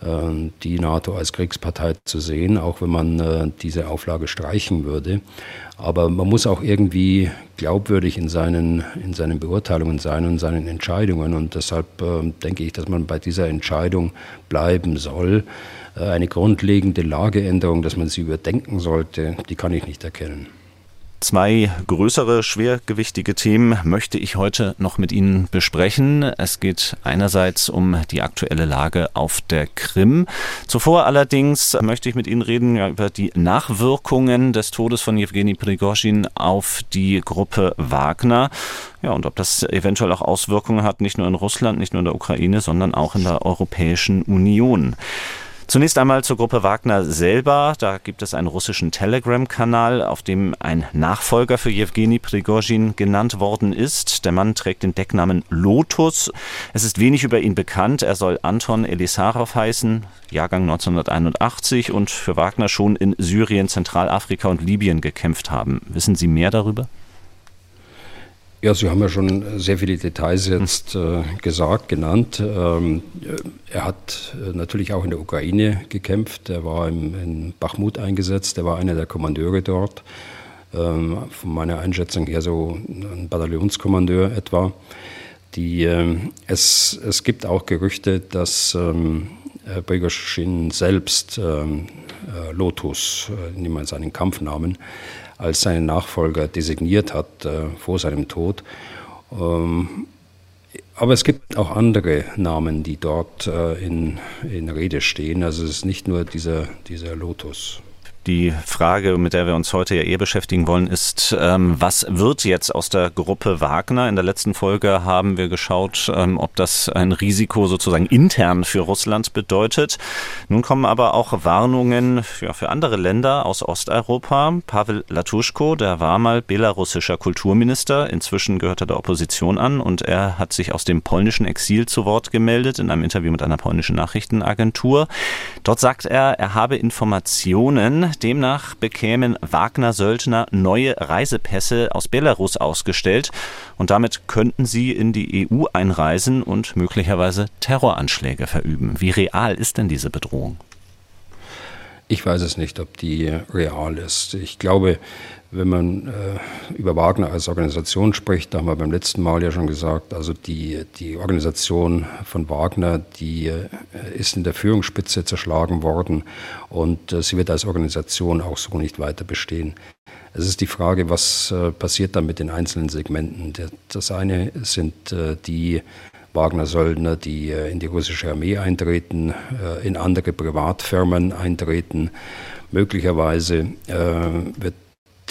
[SPEAKER 4] die NATO als Kriegspartei zu sehen, auch wenn man diese Auflage streichen würde. Aber man muss auch irgendwie glaubwürdig in seinen, in seinen Beurteilungen sein und seinen Entscheidungen. Und deshalb äh, denke ich, dass man bei dieser Entscheidung bleiben soll. Äh, eine grundlegende Lageänderung, dass man sie überdenken sollte, die kann ich nicht erkennen.
[SPEAKER 3] Zwei größere, schwergewichtige Themen möchte ich heute noch mit Ihnen besprechen. Es geht einerseits um die aktuelle Lage auf der Krim. Zuvor allerdings möchte ich mit Ihnen reden über die Nachwirkungen des Todes von Jewgeni Prigozhin auf die Gruppe Wagner. Ja, und ob das eventuell auch Auswirkungen hat, nicht nur in Russland, nicht nur in der Ukraine, sondern auch in der Europäischen Union. Zunächst einmal zur Gruppe Wagner selber. Da gibt es einen russischen Telegram-Kanal, auf dem ein Nachfolger für Jewgeni Prigozhin genannt worden ist. Der Mann trägt den Decknamen Lotus. Es ist wenig über ihn bekannt. Er soll Anton Elisarov heißen, Jahrgang 1981 und für Wagner schon in Syrien, Zentralafrika und Libyen gekämpft haben. Wissen Sie mehr darüber?
[SPEAKER 4] Ja, Sie haben ja schon sehr viele Details jetzt äh, gesagt, genannt. Ähm, er hat äh, natürlich auch in der Ukraine gekämpft. Er war im, in Bachmut eingesetzt. Er war einer der Kommandeure dort. Ähm, von meiner Einschätzung her so ein Bataillonskommandeur etwa. Die, äh, es, es gibt auch Gerüchte, dass ähm, Prigozhin selbst ähm, äh, Lotus, äh, nehmen wir seinen Kampfnamen, als seinen Nachfolger designiert hat äh, vor seinem Tod. Ähm, aber es gibt auch andere Namen, die dort äh, in, in Rede stehen. Also es ist nicht nur dieser, dieser Lotus.
[SPEAKER 3] Die Frage, mit der wir uns heute ja eher beschäftigen wollen, ist, ähm, was wird jetzt aus der Gruppe Wagner? In der letzten Folge haben wir geschaut, ähm, ob das ein Risiko sozusagen intern für Russland bedeutet. Nun kommen aber auch Warnungen für, für andere Länder aus Osteuropa. Pavel Latuschko, der war mal belarussischer Kulturminister, inzwischen gehört er der Opposition an und er hat sich aus dem polnischen Exil zu Wort gemeldet in einem Interview mit einer polnischen Nachrichtenagentur. Dort sagt er, er habe Informationen, Demnach bekämen Wagner-Söldner neue Reisepässe aus Belarus ausgestellt und damit könnten sie in die EU einreisen und möglicherweise Terroranschläge verüben. Wie real ist denn diese Bedrohung?
[SPEAKER 4] Ich weiß es nicht, ob die real ist. Ich glaube, wenn man äh, über Wagner als Organisation spricht, da haben wir beim letzten Mal ja schon gesagt, also die, die Organisation von Wagner, die äh, ist in der Führungsspitze zerschlagen worden und äh, sie wird als Organisation auch so nicht weiter bestehen. Es ist die Frage, was äh, passiert dann mit den einzelnen Segmenten. Das eine sind äh, die Wagner-Söldner, die äh, in die russische Armee eintreten, äh, in andere Privatfirmen eintreten. Möglicherweise äh, wird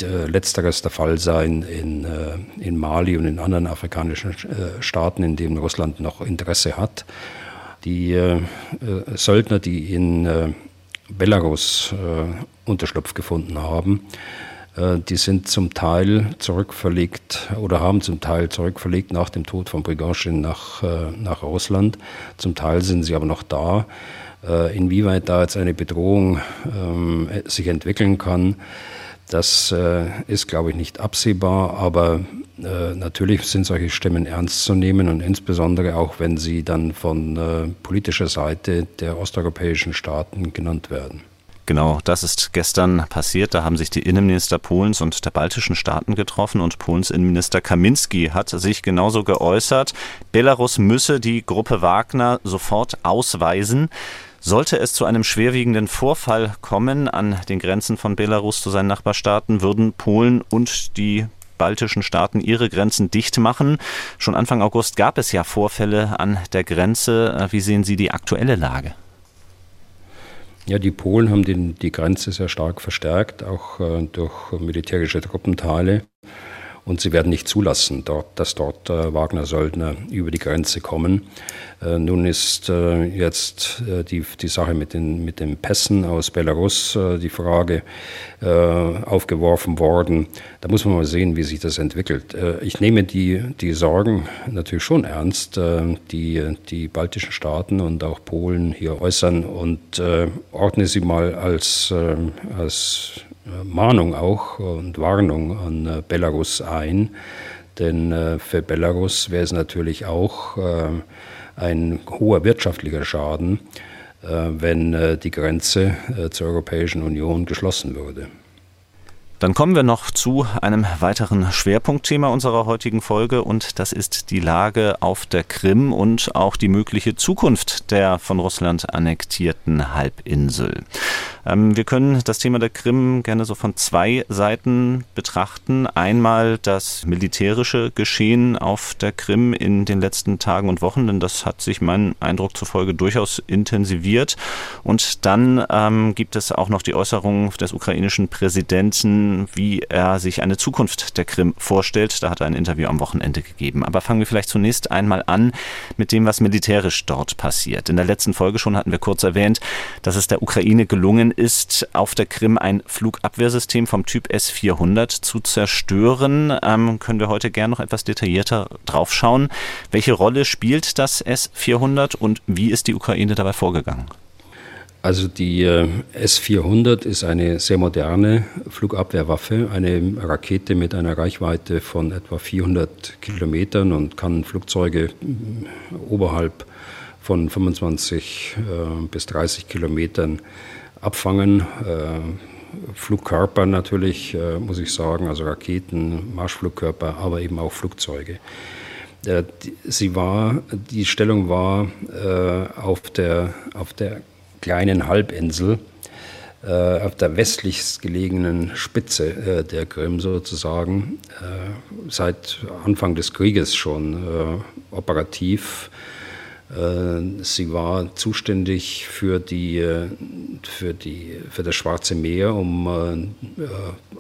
[SPEAKER 4] letzteres der Fall sein in, in Mali und in anderen afrikanischen Staaten, in denen Russland noch Interesse hat. Die Söldner, die in Belarus Unterschlupf gefunden haben, äh, die sind zum Teil zurückverlegt oder haben zum Teil zurückverlegt nach dem Tod von Prigozhin nach, äh, nach Russland. Zum Teil sind sie aber noch da. Äh, inwieweit da jetzt eine Bedrohung ähm, sich entwickeln kann, das ist, glaube ich, nicht absehbar, aber natürlich sind solche Stimmen ernst zu nehmen und insbesondere auch, wenn sie dann von politischer Seite der osteuropäischen Staaten genannt werden.
[SPEAKER 3] Genau, das ist gestern passiert. Da haben sich die Innenminister Polens und der baltischen Staaten getroffen und Polens Innenminister Kaminski hat sich genauso geäußert. Belarus müsse die Gruppe Wagner sofort ausweisen. Sollte es zu einem schwerwiegenden Vorfall kommen an den Grenzen von Belarus zu seinen Nachbarstaaten, würden Polen und die baltischen Staaten ihre Grenzen dicht machen. Schon Anfang August gab es ja Vorfälle an der Grenze. Wie sehen Sie die aktuelle Lage?
[SPEAKER 4] Ja, die Polen haben den, die Grenze sehr stark verstärkt, auch äh, durch militärische Truppenteile. Und sie werden nicht zulassen, dort, dass dort äh, Wagner-Söldner über die Grenze kommen. Äh, nun ist äh, jetzt äh, die, die Sache mit den, mit den Pässen aus Belarus, äh, die Frage äh, aufgeworfen worden. Da muss man mal sehen, wie sich das entwickelt. ich nehme die, die Sorgen natürlich schon ernst, die die baltischen Staaten und auch Polen hier äußern und ordne sie mal als, als Mahnung auch und Warnung an äh, Belarus ein. Denn äh, für Belarus wäre es natürlich auch äh, ein hoher wirtschaftlicher Schaden, wenn die Grenze zur Europäischen Union geschlossen würde.
[SPEAKER 3] Dann kommen wir noch zu einem weiteren Schwerpunktthema unserer heutigen Folge und das ist die Lage auf der Krim und auch die mögliche Zukunft der von Russland annektierten Halbinsel. Ähm, wir können das Thema der Krim gerne so von zwei Seiten betrachten. Einmal das militärische Geschehen auf der Krim in den letzten Tagen und Wochen, denn das hat sich meinem Eindruck zufolge durchaus intensiviert. Und dann ähm, gibt es auch noch die Äußerung des ukrainischen Präsidenten, wie er sich eine Zukunft der Krim vorstellt. Da hat er ein Interview am Wochenende gegeben. Aber fangen wir vielleicht zunächst einmal an mit dem, was militärisch dort passiert. In der letzten Folge schon hatten wir kurz erwähnt, dass es der Ukraine gelungen ist, auf der Krim ein Flugabwehrsystem vom Typ S-400 zu zerstören. Ähm, können wir heute gern noch etwas detaillierter draufschauen. Welche Rolle spielt das S-400 und wie ist die Ukraine dabei vorgegangen?
[SPEAKER 4] Also die äh, S-400 ist eine sehr moderne Flugabwehrwaffe, eine Rakete mit einer Reichweite von etwa 400 Kilometern und kann Flugzeuge äh, oberhalb von 25 äh, bis 30 Kilometern abfangen. Flugkörper natürlich, muss ich sagen, also Raketen, Marschflugkörper, aber eben auch Flugzeuge. Sie war, die Stellung war auf der, auf der kleinen Halbinsel äh, auf der westlichst gelegenen Spitze äh, der Krim sozusagen, äh, seit Anfang des Krieges schon äh, operativ. Äh, sie war zuständig für, die, für, die, für das Schwarze Meer, um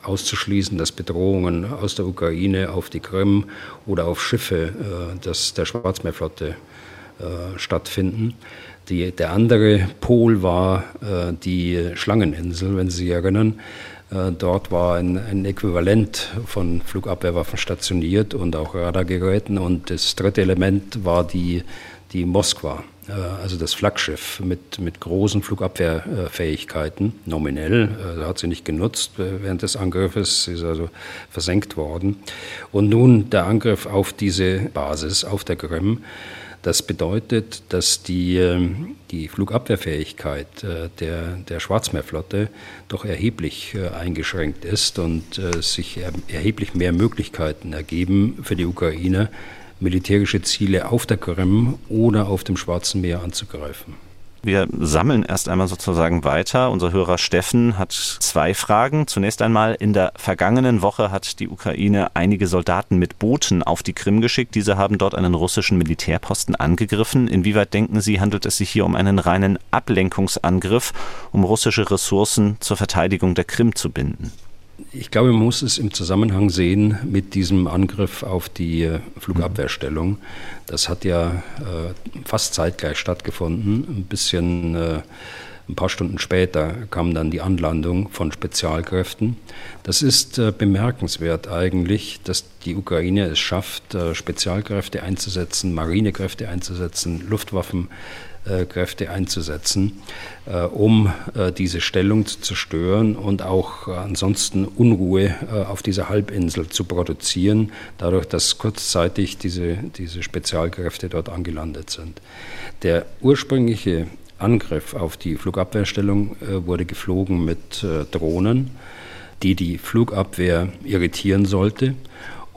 [SPEAKER 4] auszuschließen, dass Bedrohungen aus der Ukraine auf die Krim oder auf Schiffe des, der Schwarzmeerflotte stattfinden. Die, der andere Pol war äh, die Schlangeninsel, wenn Sie sich erinnern. Äh, dort war ein, ein, Äquivalent von Flugabwehrwaffen stationiert und auch Radargeräten. Und das dritte Element war die, die Moskwa, äh, also das Flaggschiff mit, mit großen Flugabwehrfähigkeiten, nominell, äh, hat sie nicht genutzt während des Angriffes, sie ist also versenkt worden. Und nun der Angriff auf diese Basis, auf der Krim, das bedeutet, dass die, ähm, die Flugabwehrfähigkeit der, der Schwarzmeerflotte doch erheblich eingeschränkt ist und sich erheblich mehr Möglichkeiten ergeben für die Ukraine, militärische Ziele auf der Krim oder auf dem Schwarzen Meer anzugreifen.
[SPEAKER 3] Wir sammeln erst einmal sozusagen weiter. Unser Hörer Steffen hat zwei Fragen. Zunächst einmal, in der vergangenen Woche hat die Ukraine einige Soldaten mit Booten auf die Krim geschickt. Diese haben dort einen russischen Militärposten angegriffen. Inwieweit denken Sie, handelt es sich hier um einen reinen Ablenkungsangriff, um russische Ressourcen zur Verteidigung der Krim zu binden?
[SPEAKER 4] Ich glaube, man muss es im Zusammenhang sehen mit diesem Angriff auf die äh, Flugabwehrstellung. Das hat ja äh, fast zeitgleich stattgefunden. Ein bisschen, äh, ein paar Stunden später kam dann die Anlandung von Spezialkräften. Das ist äh, bemerkenswert eigentlich, dass die Ukraine es schafft, äh, Spezialkräfte einzusetzen, Marinekräfte einzusetzen, Luftwaffen Kräfte einzusetzen, äh, um äh, diese Stellung zu zerstören und auch ansonsten Unruhe auf dieser Halbinsel zu produzieren, dadurch, dass kurzzeitig diese, diese Spezialkräfte dort angelandet sind. Der ursprüngliche Angriff auf die Flugabwehrstellung wurde geflogen mit Drohnen, die die Flugabwehr irritieren sollte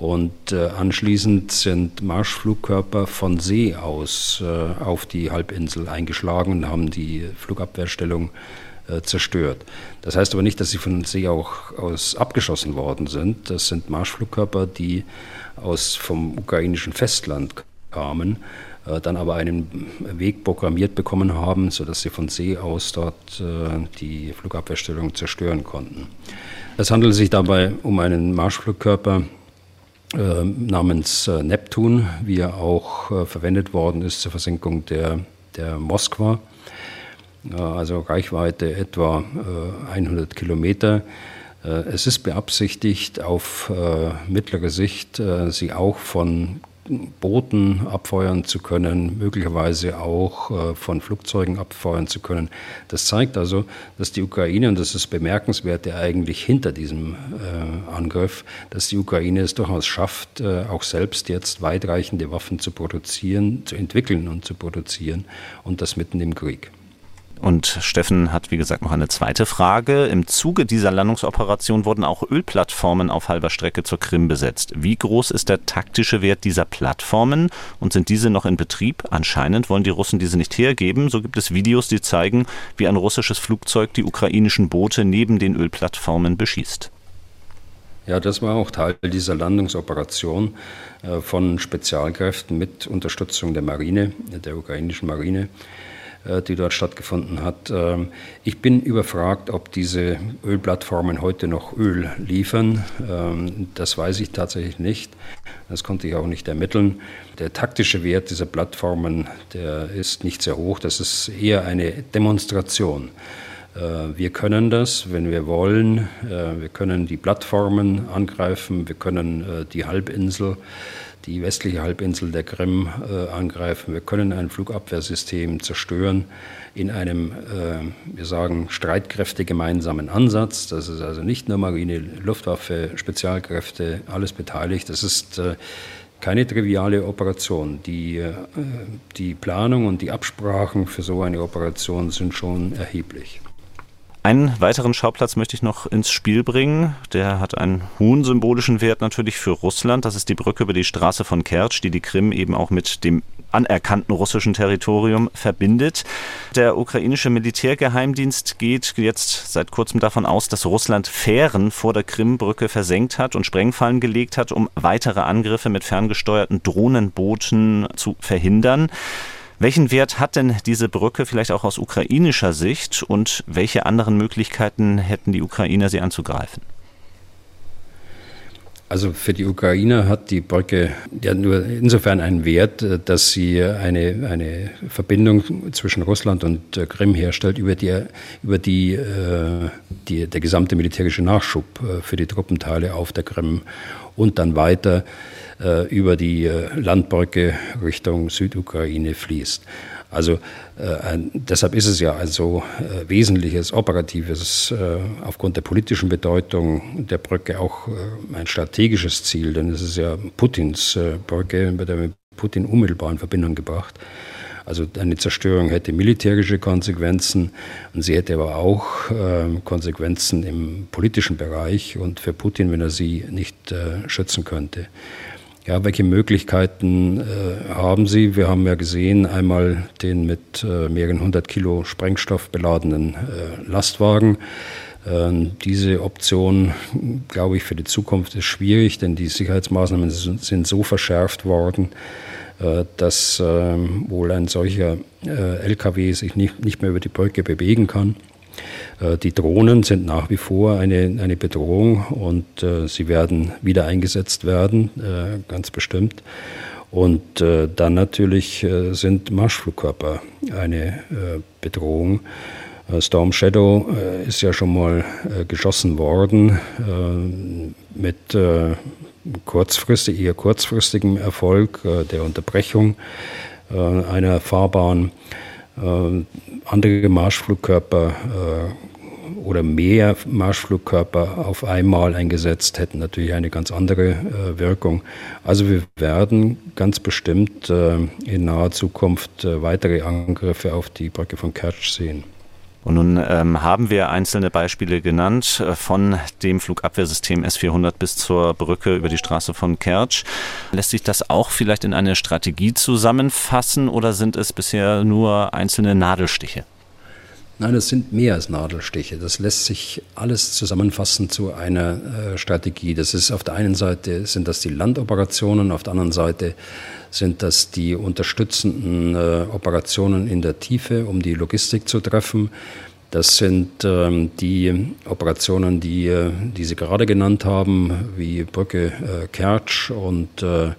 [SPEAKER 4] und äh, anschließend sind Marschflugkörper von See aus äh, auf die Halbinsel eingeschlagen und haben die Flugabwehrstellung äh, zerstört. Das heißt aber nicht, dass sie von See auch aus abgeschossen worden sind. Das sind Marschflugkörper, die aus vom ukrainischen Festland kamen, dann aber einen Weg programmiert bekommen haben, sodass sie von See aus dort die Flugabwehrstellung zerstören konnten. Es handelt sich dabei um einen Marschflugkörper, äh, namens äh, Neptun, wie er auch äh, verwendet worden ist zur Versenkung der, der Moskwa. also Reichweite etwa 100 Kilometer. Es ist beabsichtigt, auf mittlere Sicht sie auch von Booten abfeuern zu können, möglicherweise auch äh, von Flugzeugen abfeuern zu können. Das zeigt also, dass die Ukraine, und das ist bemerkenswert, der eigentlich hinter diesem äh, Angriff, dass die Ukraine es durchaus schafft, äh, auch selbst jetzt weitreichende Waffen zu produzieren, zu entwickeln und zu produzieren und das mitten im Krieg.
[SPEAKER 3] Und Steffen hat, wie gesagt, noch eine zweite Frage. Im Zuge dieser Landungsoperation wurden auch Ölplattformen auf halber Strecke zur Krim besetzt. Wie groß ist der taktische Wert dieser Plattformen und sind diese noch in Betrieb? Anscheinend wollen die Russen diese nicht hergeben. So gibt es Videos, die zeigen, wie ein russisches Flugzeug die ukrainischen Boote neben den Ölplattformen beschießt.
[SPEAKER 4] Ja, das war auch Teil dieser Landungsoperation äh, von Spezialkräften mit Unterstützung der Marine, der ukrainischen Marine. Äh, die dort stattgefunden hat. Ähm, ich bin überfragt, ob diese Ölplattformen heute noch Öl liefern. Ähm, das weiß ich tatsächlich nicht. Das konnte ich auch nicht ermitteln. Der taktische Wert dieser Plattformen, der ist nicht sehr hoch. Das ist eher eine Demonstration. Äh, wir können das, wenn wir wollen. Äh, wir können die Plattformen angreifen, wir können die Halbinsel die westliche Halbinsel der Krim äh, angreifen. Wir können ein Flugabwehrsystem zerstören in einem, äh, wir sagen, streitkräftegemeinsamen Ansatz. Das ist also nicht nur Marine, Luftwaffe, Spezialkräfte, alles beteiligt. Das ist äh, keine triviale Operation. Die, äh, die Planung und die Absprachen für so eine Operation sind schon erheblich.
[SPEAKER 3] Einen weiteren Schauplatz möchte ich noch ins Spiel bringen. Der hat einen hohen symbolischen Wert natürlich für Russland. Das ist die Brücke über die Straße von Kertsch, die die Krim eben auch mit dem anerkannten russischen Territorium verbindet. Der ukrainische Militärgeheimdienst geht jetzt seit kurzem davon aus, dass Russland Fähren vor der Krimbrücke versenkt hat und Sprengfallen gelegt hat, um weitere Angriffe mit ferngesteuerten Drohnenbooten zu verhindern. Welchen Wert hat denn diese Brücke vielleicht auch aus ukrainischer Sicht und welche anderen Möglichkeiten hätten die Ukrainer, sie anzugreifen?
[SPEAKER 4] Also für die Ukrainer hat die Brücke ja nur insofern einen Wert, dass sie eine, eine Verbindung zwischen Russland und Krim herstellt, über die, über die, äh, die der gesamte militärische Nachschub äh, für die Truppenteile auf der Krim und dann weiter äh, über die äh, Landbrücke Richtung Südukraine fließt. Also äh, deshalb ist es ja ein so äh, wesentliches, operatives, äh, aufgrund der politischen Bedeutung der Brücke auch ein strategisches Ziel, denn es ist ja Putins Brücke, mit der Putin unmittelbar in Verbindung gebracht. Also eine Zerstörung hätte militärische Konsequenzen und sie hätte aber auch äh, Konsequenzen im politischen Bereich und für Putin, wenn er sie nicht äh, schützen könnte. Ja, welche Möglichkeiten äh, haben Sie? Wir haben ja gesehen, einmal den mit äh, mehreren hundert Kilo Sprengstoff beladenen äh, Lastwagen. Ähm, diese Option, glaube ich, für die Zukunft ist schwierig, denn die Sicherheitsmaßnahmen sind so verschärft worden, äh, dass ähm, wohl ein solcher äh, LKW sich nicht, nicht mehr über die Brücke bewegen kann. Äh, die Drohnen sind nach wie vor eine, eine Bedrohung und äh, sie werden wieder eingesetzt werden, äh, ganz bestimmt. Und äh, dann natürlich äh, sind Marschflugkörper eine äh, Bedrohung. Storm Shadow ist ja schon mal geschossen worden mit kurzfristig, eher kurzfristigem Erfolg der Unterbrechung einer Fahrbahn. Andere Marschflugkörper oder mehr Marschflugkörper auf einmal eingesetzt, hätten natürlich eine ganz andere äh, Wirkung. Also wir werden ganz bestimmt äh, in naher Zukunft äh, weitere Angriffe auf die Brücke von Kertsch sehen.
[SPEAKER 3] Und nun ähm, haben wir einzelne Beispiele genannt, äh, von dem Flugabwehrsystem S-400 bis zur Brücke über die Straße von Kertsch. Lässt sich das auch vielleicht in eine Strategie zusammenfassen oder sind es bisher nur einzelne Nadelstiche?
[SPEAKER 4] Nein, es sind mehr als Nadelstiche. Das lässt sich alles zusammenfassen zu einer äh, Strategie. Das ist auf der einen Seite sind das die Landoperationen, auf der anderen Seite sind das die unterstützenden äh, Operationen in der Tiefe, um die Logistik zu treffen. Das sind ähm, die Operationen, die, äh, die Sie gerade genannt haben, wie Brücke äh, Kertsch und, äh,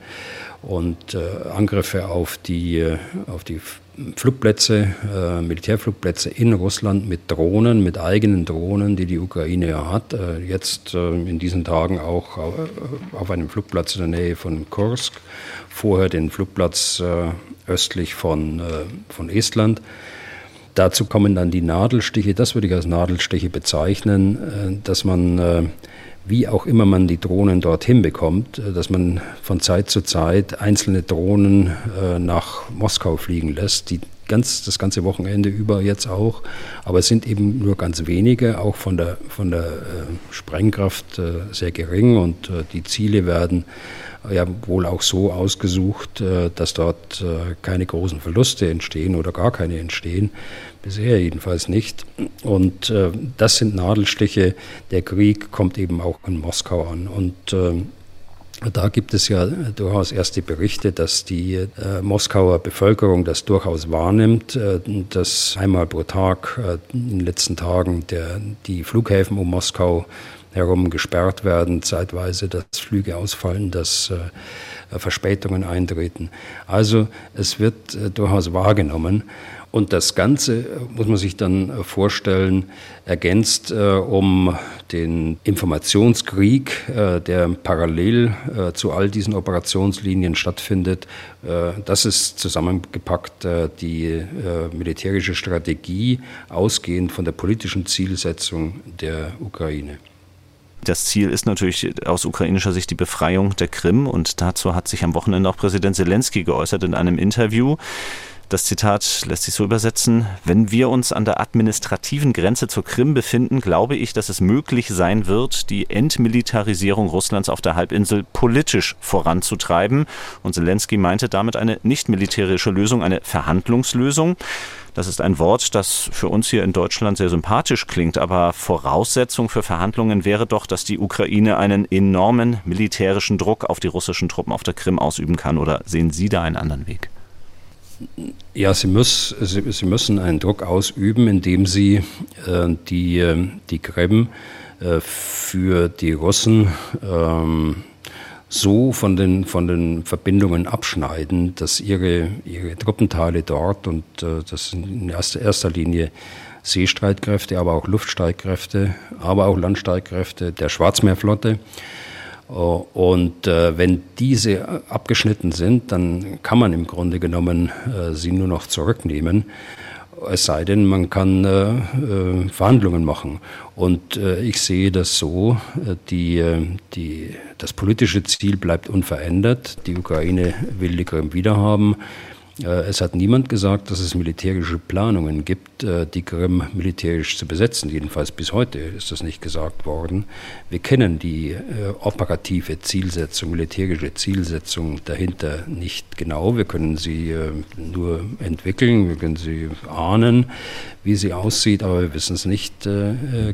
[SPEAKER 4] und äh, Angriffe auf die, auf die Flugplätze, äh, Militärflugplätze in Russland mit Drohnen, mit eigenen Drohnen, die die Ukraine ja hat. Äh, jetzt äh, in diesen Tagen auch äh, auf einem Flugplatz in der Nähe von Kursk, vorher den Flugplatz äh, östlich von, äh, von Estland. Dazu kommen dann die Nadelstiche, das würde ich als Nadelstiche bezeichnen, dass man wie auch immer man die Drohnen dorthin bekommt, äh, dass man von Zeit zu Zeit einzelne Drohnen äh, nach Moskau fliegen lässt, die ganz das ganze Wochenende über jetzt auch, aber es sind eben nur ganz wenige, auch von der von der äh, Sprengkraft sehr gering und die Ziele werden ja wohl auch so ausgesucht, dass dort keine großen Verluste entstehen oder gar keine entstehen. Bisher jedenfalls nicht. Und äh, das sind Nadelstiche. Der Krieg kommt eben auch in Moskau an. Und da gibt es ja durchaus erste Berichte, dass die äh, Moskauer Bevölkerung das durchaus wahrnimmt, äh, dass einmal pro Tag äh, in den letzten Tagen der, die Flughäfen um Moskau herum gesperrt werden, zeitweise, dass Flüge ausfallen, dass äh, Verspätungen eintreten. Also es wird äh, durchaus wahrgenommen. Und das Ganze äh, muss man sich dann äh, vorstellen, ergänzt äh, um den Informationskrieg, äh, der parallel äh, zu all diesen Operationslinien stattfindet. Äh, das ist zusammengepackt die militärische Strategie, ausgehend von der politischen Zielsetzung der Ukraine.
[SPEAKER 3] Das Ziel ist natürlich aus ukrainischer Sicht die Befreiung der Krim und dazu hat sich am Wochenende auch Präsident Zelensky geäußert in einem Interview. Das Zitat lässt sich so übersetzen, wenn wir uns an der administrativen Grenze zur Krim befinden, glaube ich, dass es möglich sein wird, die Entmilitarisierung Russlands auf der Halbinsel politisch voranzutreiben. Und Zelensky meinte damit eine nicht militärische Lösung, eine Verhandlungslösung. Das ist ein Wort, das für uns hier in Deutschland sehr sympathisch klingt, aber Voraussetzung für Verhandlungen wäre doch, dass die Ukraine einen enormen militärischen Druck auf die russischen Truppen auf der Krim ausüben kann. Oder sehen Sie da einen anderen Weg?
[SPEAKER 4] Ja, sie, muss, sie, sie, müssen einen Druck ausüben, indem sie äh, die, die Krim äh, für die Russen ähm, so von den, von den Verbindungen abschneiden, dass ihre, ihre Truppenteile dort, und äh, das sind in erster, erster Linie Seestreitkräfte, aber auch Luftstreitkräfte, aber auch Landstreitkräfte der Schwarzmeerflotte, Und wenn diese abgeschnitten sind, dann kann man im Grunde genommen sie nur noch zurücknehmen. Es sei denn, man kann äh, äh, Verhandlungen machen. Und äh, ich sehe das so, äh, die, äh, die, das politische Ziel bleibt unverändert. Die Ukraine will die Krim wiederhaben. Äh, es hat niemand gesagt, dass es militärische Planungen gibt, äh, die Krim militärisch zu besetzen. Jedenfalls bis heute ist das nicht gesagt worden. Wir kennen die äh, operative Zielsetzung, militärische Zielsetzung dahinter nicht genau. Wir können sie nur entwickeln, wir können sie ahnen, wie sie aussieht, aber wir wissen es nicht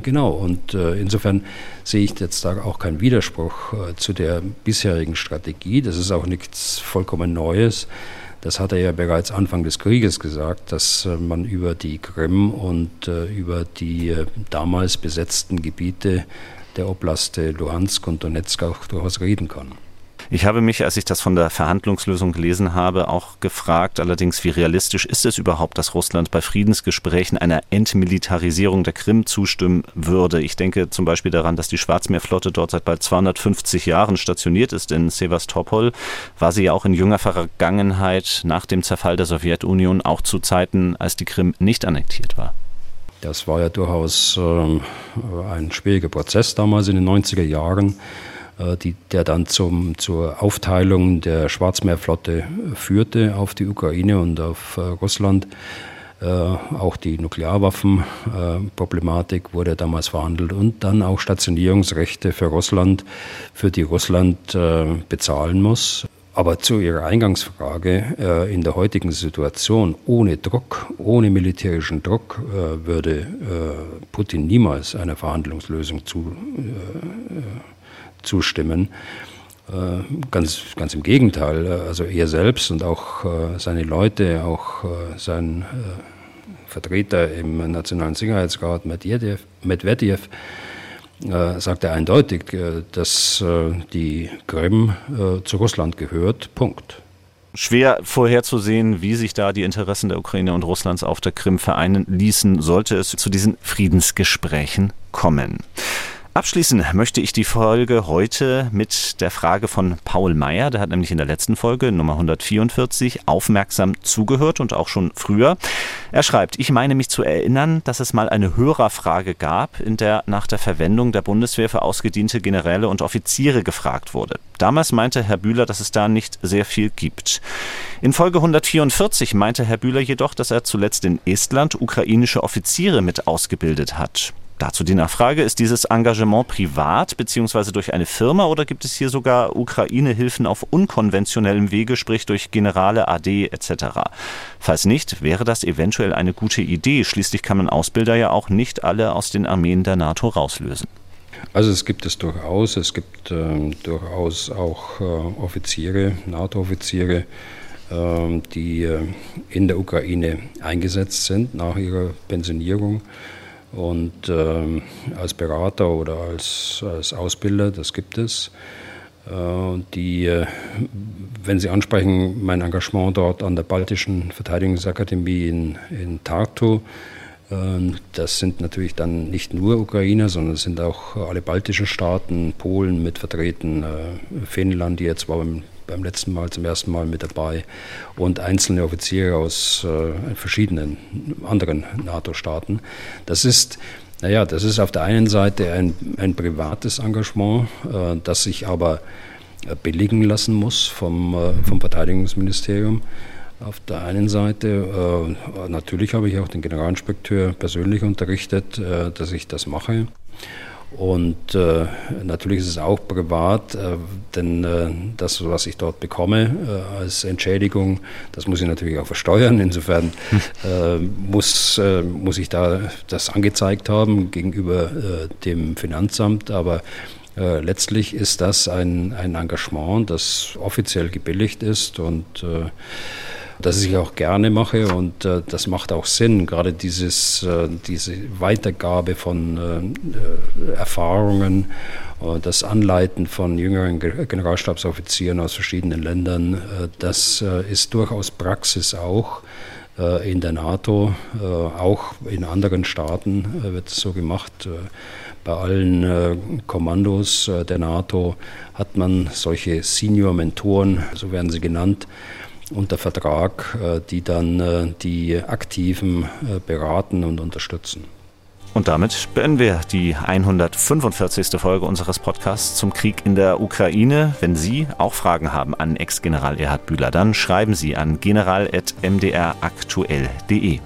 [SPEAKER 4] genau. Und insofern sehe ich jetzt da auch keinen Widerspruch zu der bisherigen Strategie. Das ist auch nichts vollkommen Neues. Das hat er ja bereits Anfang des Krieges gesagt, dass äh, man über die Krim und äh, über die äh, damals besetzten Gebiete der Oblaste Luhansk und Donetsk auch durchaus reden kann.
[SPEAKER 3] Ich habe mich, als ich das von der Verhandlungslösung gelesen habe, auch gefragt, allerdings, wie realistisch ist es überhaupt, dass Russland bei Friedensgesprächen einer Entmilitarisierung der Krim zustimmen würde? Ich denke zum Beispiel daran, dass die Schwarzmeerflotte dort seit bald 250 Jahren stationiert ist in Sevastopol. War sie ja auch in jünger Vergangenheit nach dem Zerfall der Sowjetunion auch zu Zeiten, als die Krim nicht annektiert war.
[SPEAKER 4] Das war ja durchaus äh, ein schwieriger Prozess damals in den 90er Jahren. Äh, die, der dann zum, zur Aufteilung der Schwarzmeerflotte führte auf die Ukraine und auf äh, Russland. Äh, auch die Nuklearwaffenproblematik äh, wurde damals verhandelt und dann auch Stationierungsrechte für Russland, für die Russland äh, bezahlen muss. Aber zu Ihrer Eingangsfrage, äh, in der heutigen Situation ohne Druck, ohne militärischen Druck, würde Putin niemals einer Verhandlungslösung zu zustimmen. Äh, ganz, ganz im Gegenteil, äh, also er selbst und auch äh, seine Leute, auch sein Vertreter im Nationalen Sicherheitsrat Medvedev, sagte eindeutig, dass die Krim zu Russland gehört. Punkt.
[SPEAKER 3] Schwer vorherzusehen, wie sich da die Interessen der Ukraine und Russlands auf der Krim vereinen ließen, sollte es zu diesen Friedensgesprächen kommen. Abschließen möchte ich die Folge heute mit der Frage von Paul Meyer. Der hat nämlich in der letzten Folge Nummer 144 aufmerksam zugehört und auch schon früher. Er schreibt, ich meine mich zu erinnern, dass es mal eine Hörerfrage gab, in der nach der Verwendung der Bundeswehr für ausgediente Generäle und Offiziere gefragt wurde. Damals meinte Herr Bühler, dass es da nicht sehr viel gibt. In Folge 144 meinte Herr Bühler jedoch, dass er zuletzt in Estland ukrainische Offiziere mit ausgebildet hat. Dazu die Nachfrage, ist dieses Engagement privat bzw. durch eine Firma oder gibt es hier sogar Ukraine-Hilfen auf unkonventionellem Wege, sprich durch Generale, AD etc.? Falls nicht, wäre das eventuell eine gute Idee. Schließlich kann man Ausbilder ja auch nicht alle aus den Armeen der NATO rauslösen.
[SPEAKER 4] Also es gibt es durchaus. Es gibt äh, durchaus auch äh, Offiziere, NATO-Offiziere, äh, die äh, in der Ukraine eingesetzt sind nach ihrer Pensionierung und äh, als Berater oder als, als Ausbilder, das gibt es. Äh, die, äh, wenn Sie ansprechen, mein Engagement dort an der Baltischen Verteidigungsakademie in, in Tartu, ähm, das sind natürlich dann nicht nur Ukrainer, sondern es sind auch alle baltischen Staaten, Polen mit vertreten, äh, Finnland, die jetzt war beim letzten Mal zum ersten Mal mit dabei und einzelne Offiziere aus äh, verschiedenen anderen NATO-Staaten. Das ist naja, das ist auf der einen Seite ein, ein privates Engagement, äh, das sich aber äh, billigen lassen muss vom, äh, vom Verteidigungsministerium. Auf der einen Seite, äh, natürlich habe ich auch den Generalinspekteur persönlich unterrichtet, äh, dass ich das mache. Und äh, natürlich ist es auch privat, äh, denn äh, das, was ich dort bekomme äh, als Entschädigung, das muss ich natürlich auch versteuern. Insofern äh, muss, äh, muss ich da das angezeigt haben gegenüber dem Finanzamt. Aber letztlich ist das ein, ein Engagement, das offiziell gebilligt ist und das ich auch gerne mache und äh, das macht auch Sinn, gerade dieses, äh, diese Weitergabe von äh, Erfahrungen, äh, das Anleiten von jüngeren Generalstabsoffizieren aus verschiedenen Ländern, äh, das äh, ist durchaus Praxis auch äh, in der NATO, äh, auch in anderen Staaten äh, wird es so gemacht. Bei allen Kommandos der NATO hat man solche Senior-Mentoren, so werden sie genannt, unter Vertrag, die dann die Aktiven beraten und unterstützen.
[SPEAKER 3] Und damit beenden wir die 145. Folge unseres Podcasts zum Krieg in der Ukraine. Wenn Sie auch Fragen haben an Ex-General Erhard Bühler, dann schreiben Sie an general.mdraktuell.de.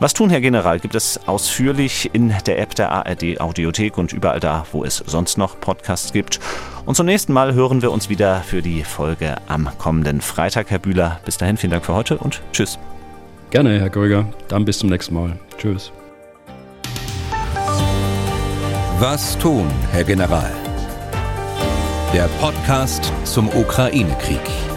[SPEAKER 3] Was tun, Herr General, gibt es ausführlich in der App der ARD Audiothek und überall da, wo es sonst noch Podcasts gibt. Und zum nächsten Mal hören wir uns wieder für die Folge am kommenden Freitag, Herr Bühler. Bis dahin, vielen Dank für heute und tschüss.
[SPEAKER 4] Gerne, Herr Gröger. Dann bis zum nächsten Mal. Tschüss.
[SPEAKER 2] Was tun, Herr General? Der Podcast zum Ukraine-Krieg.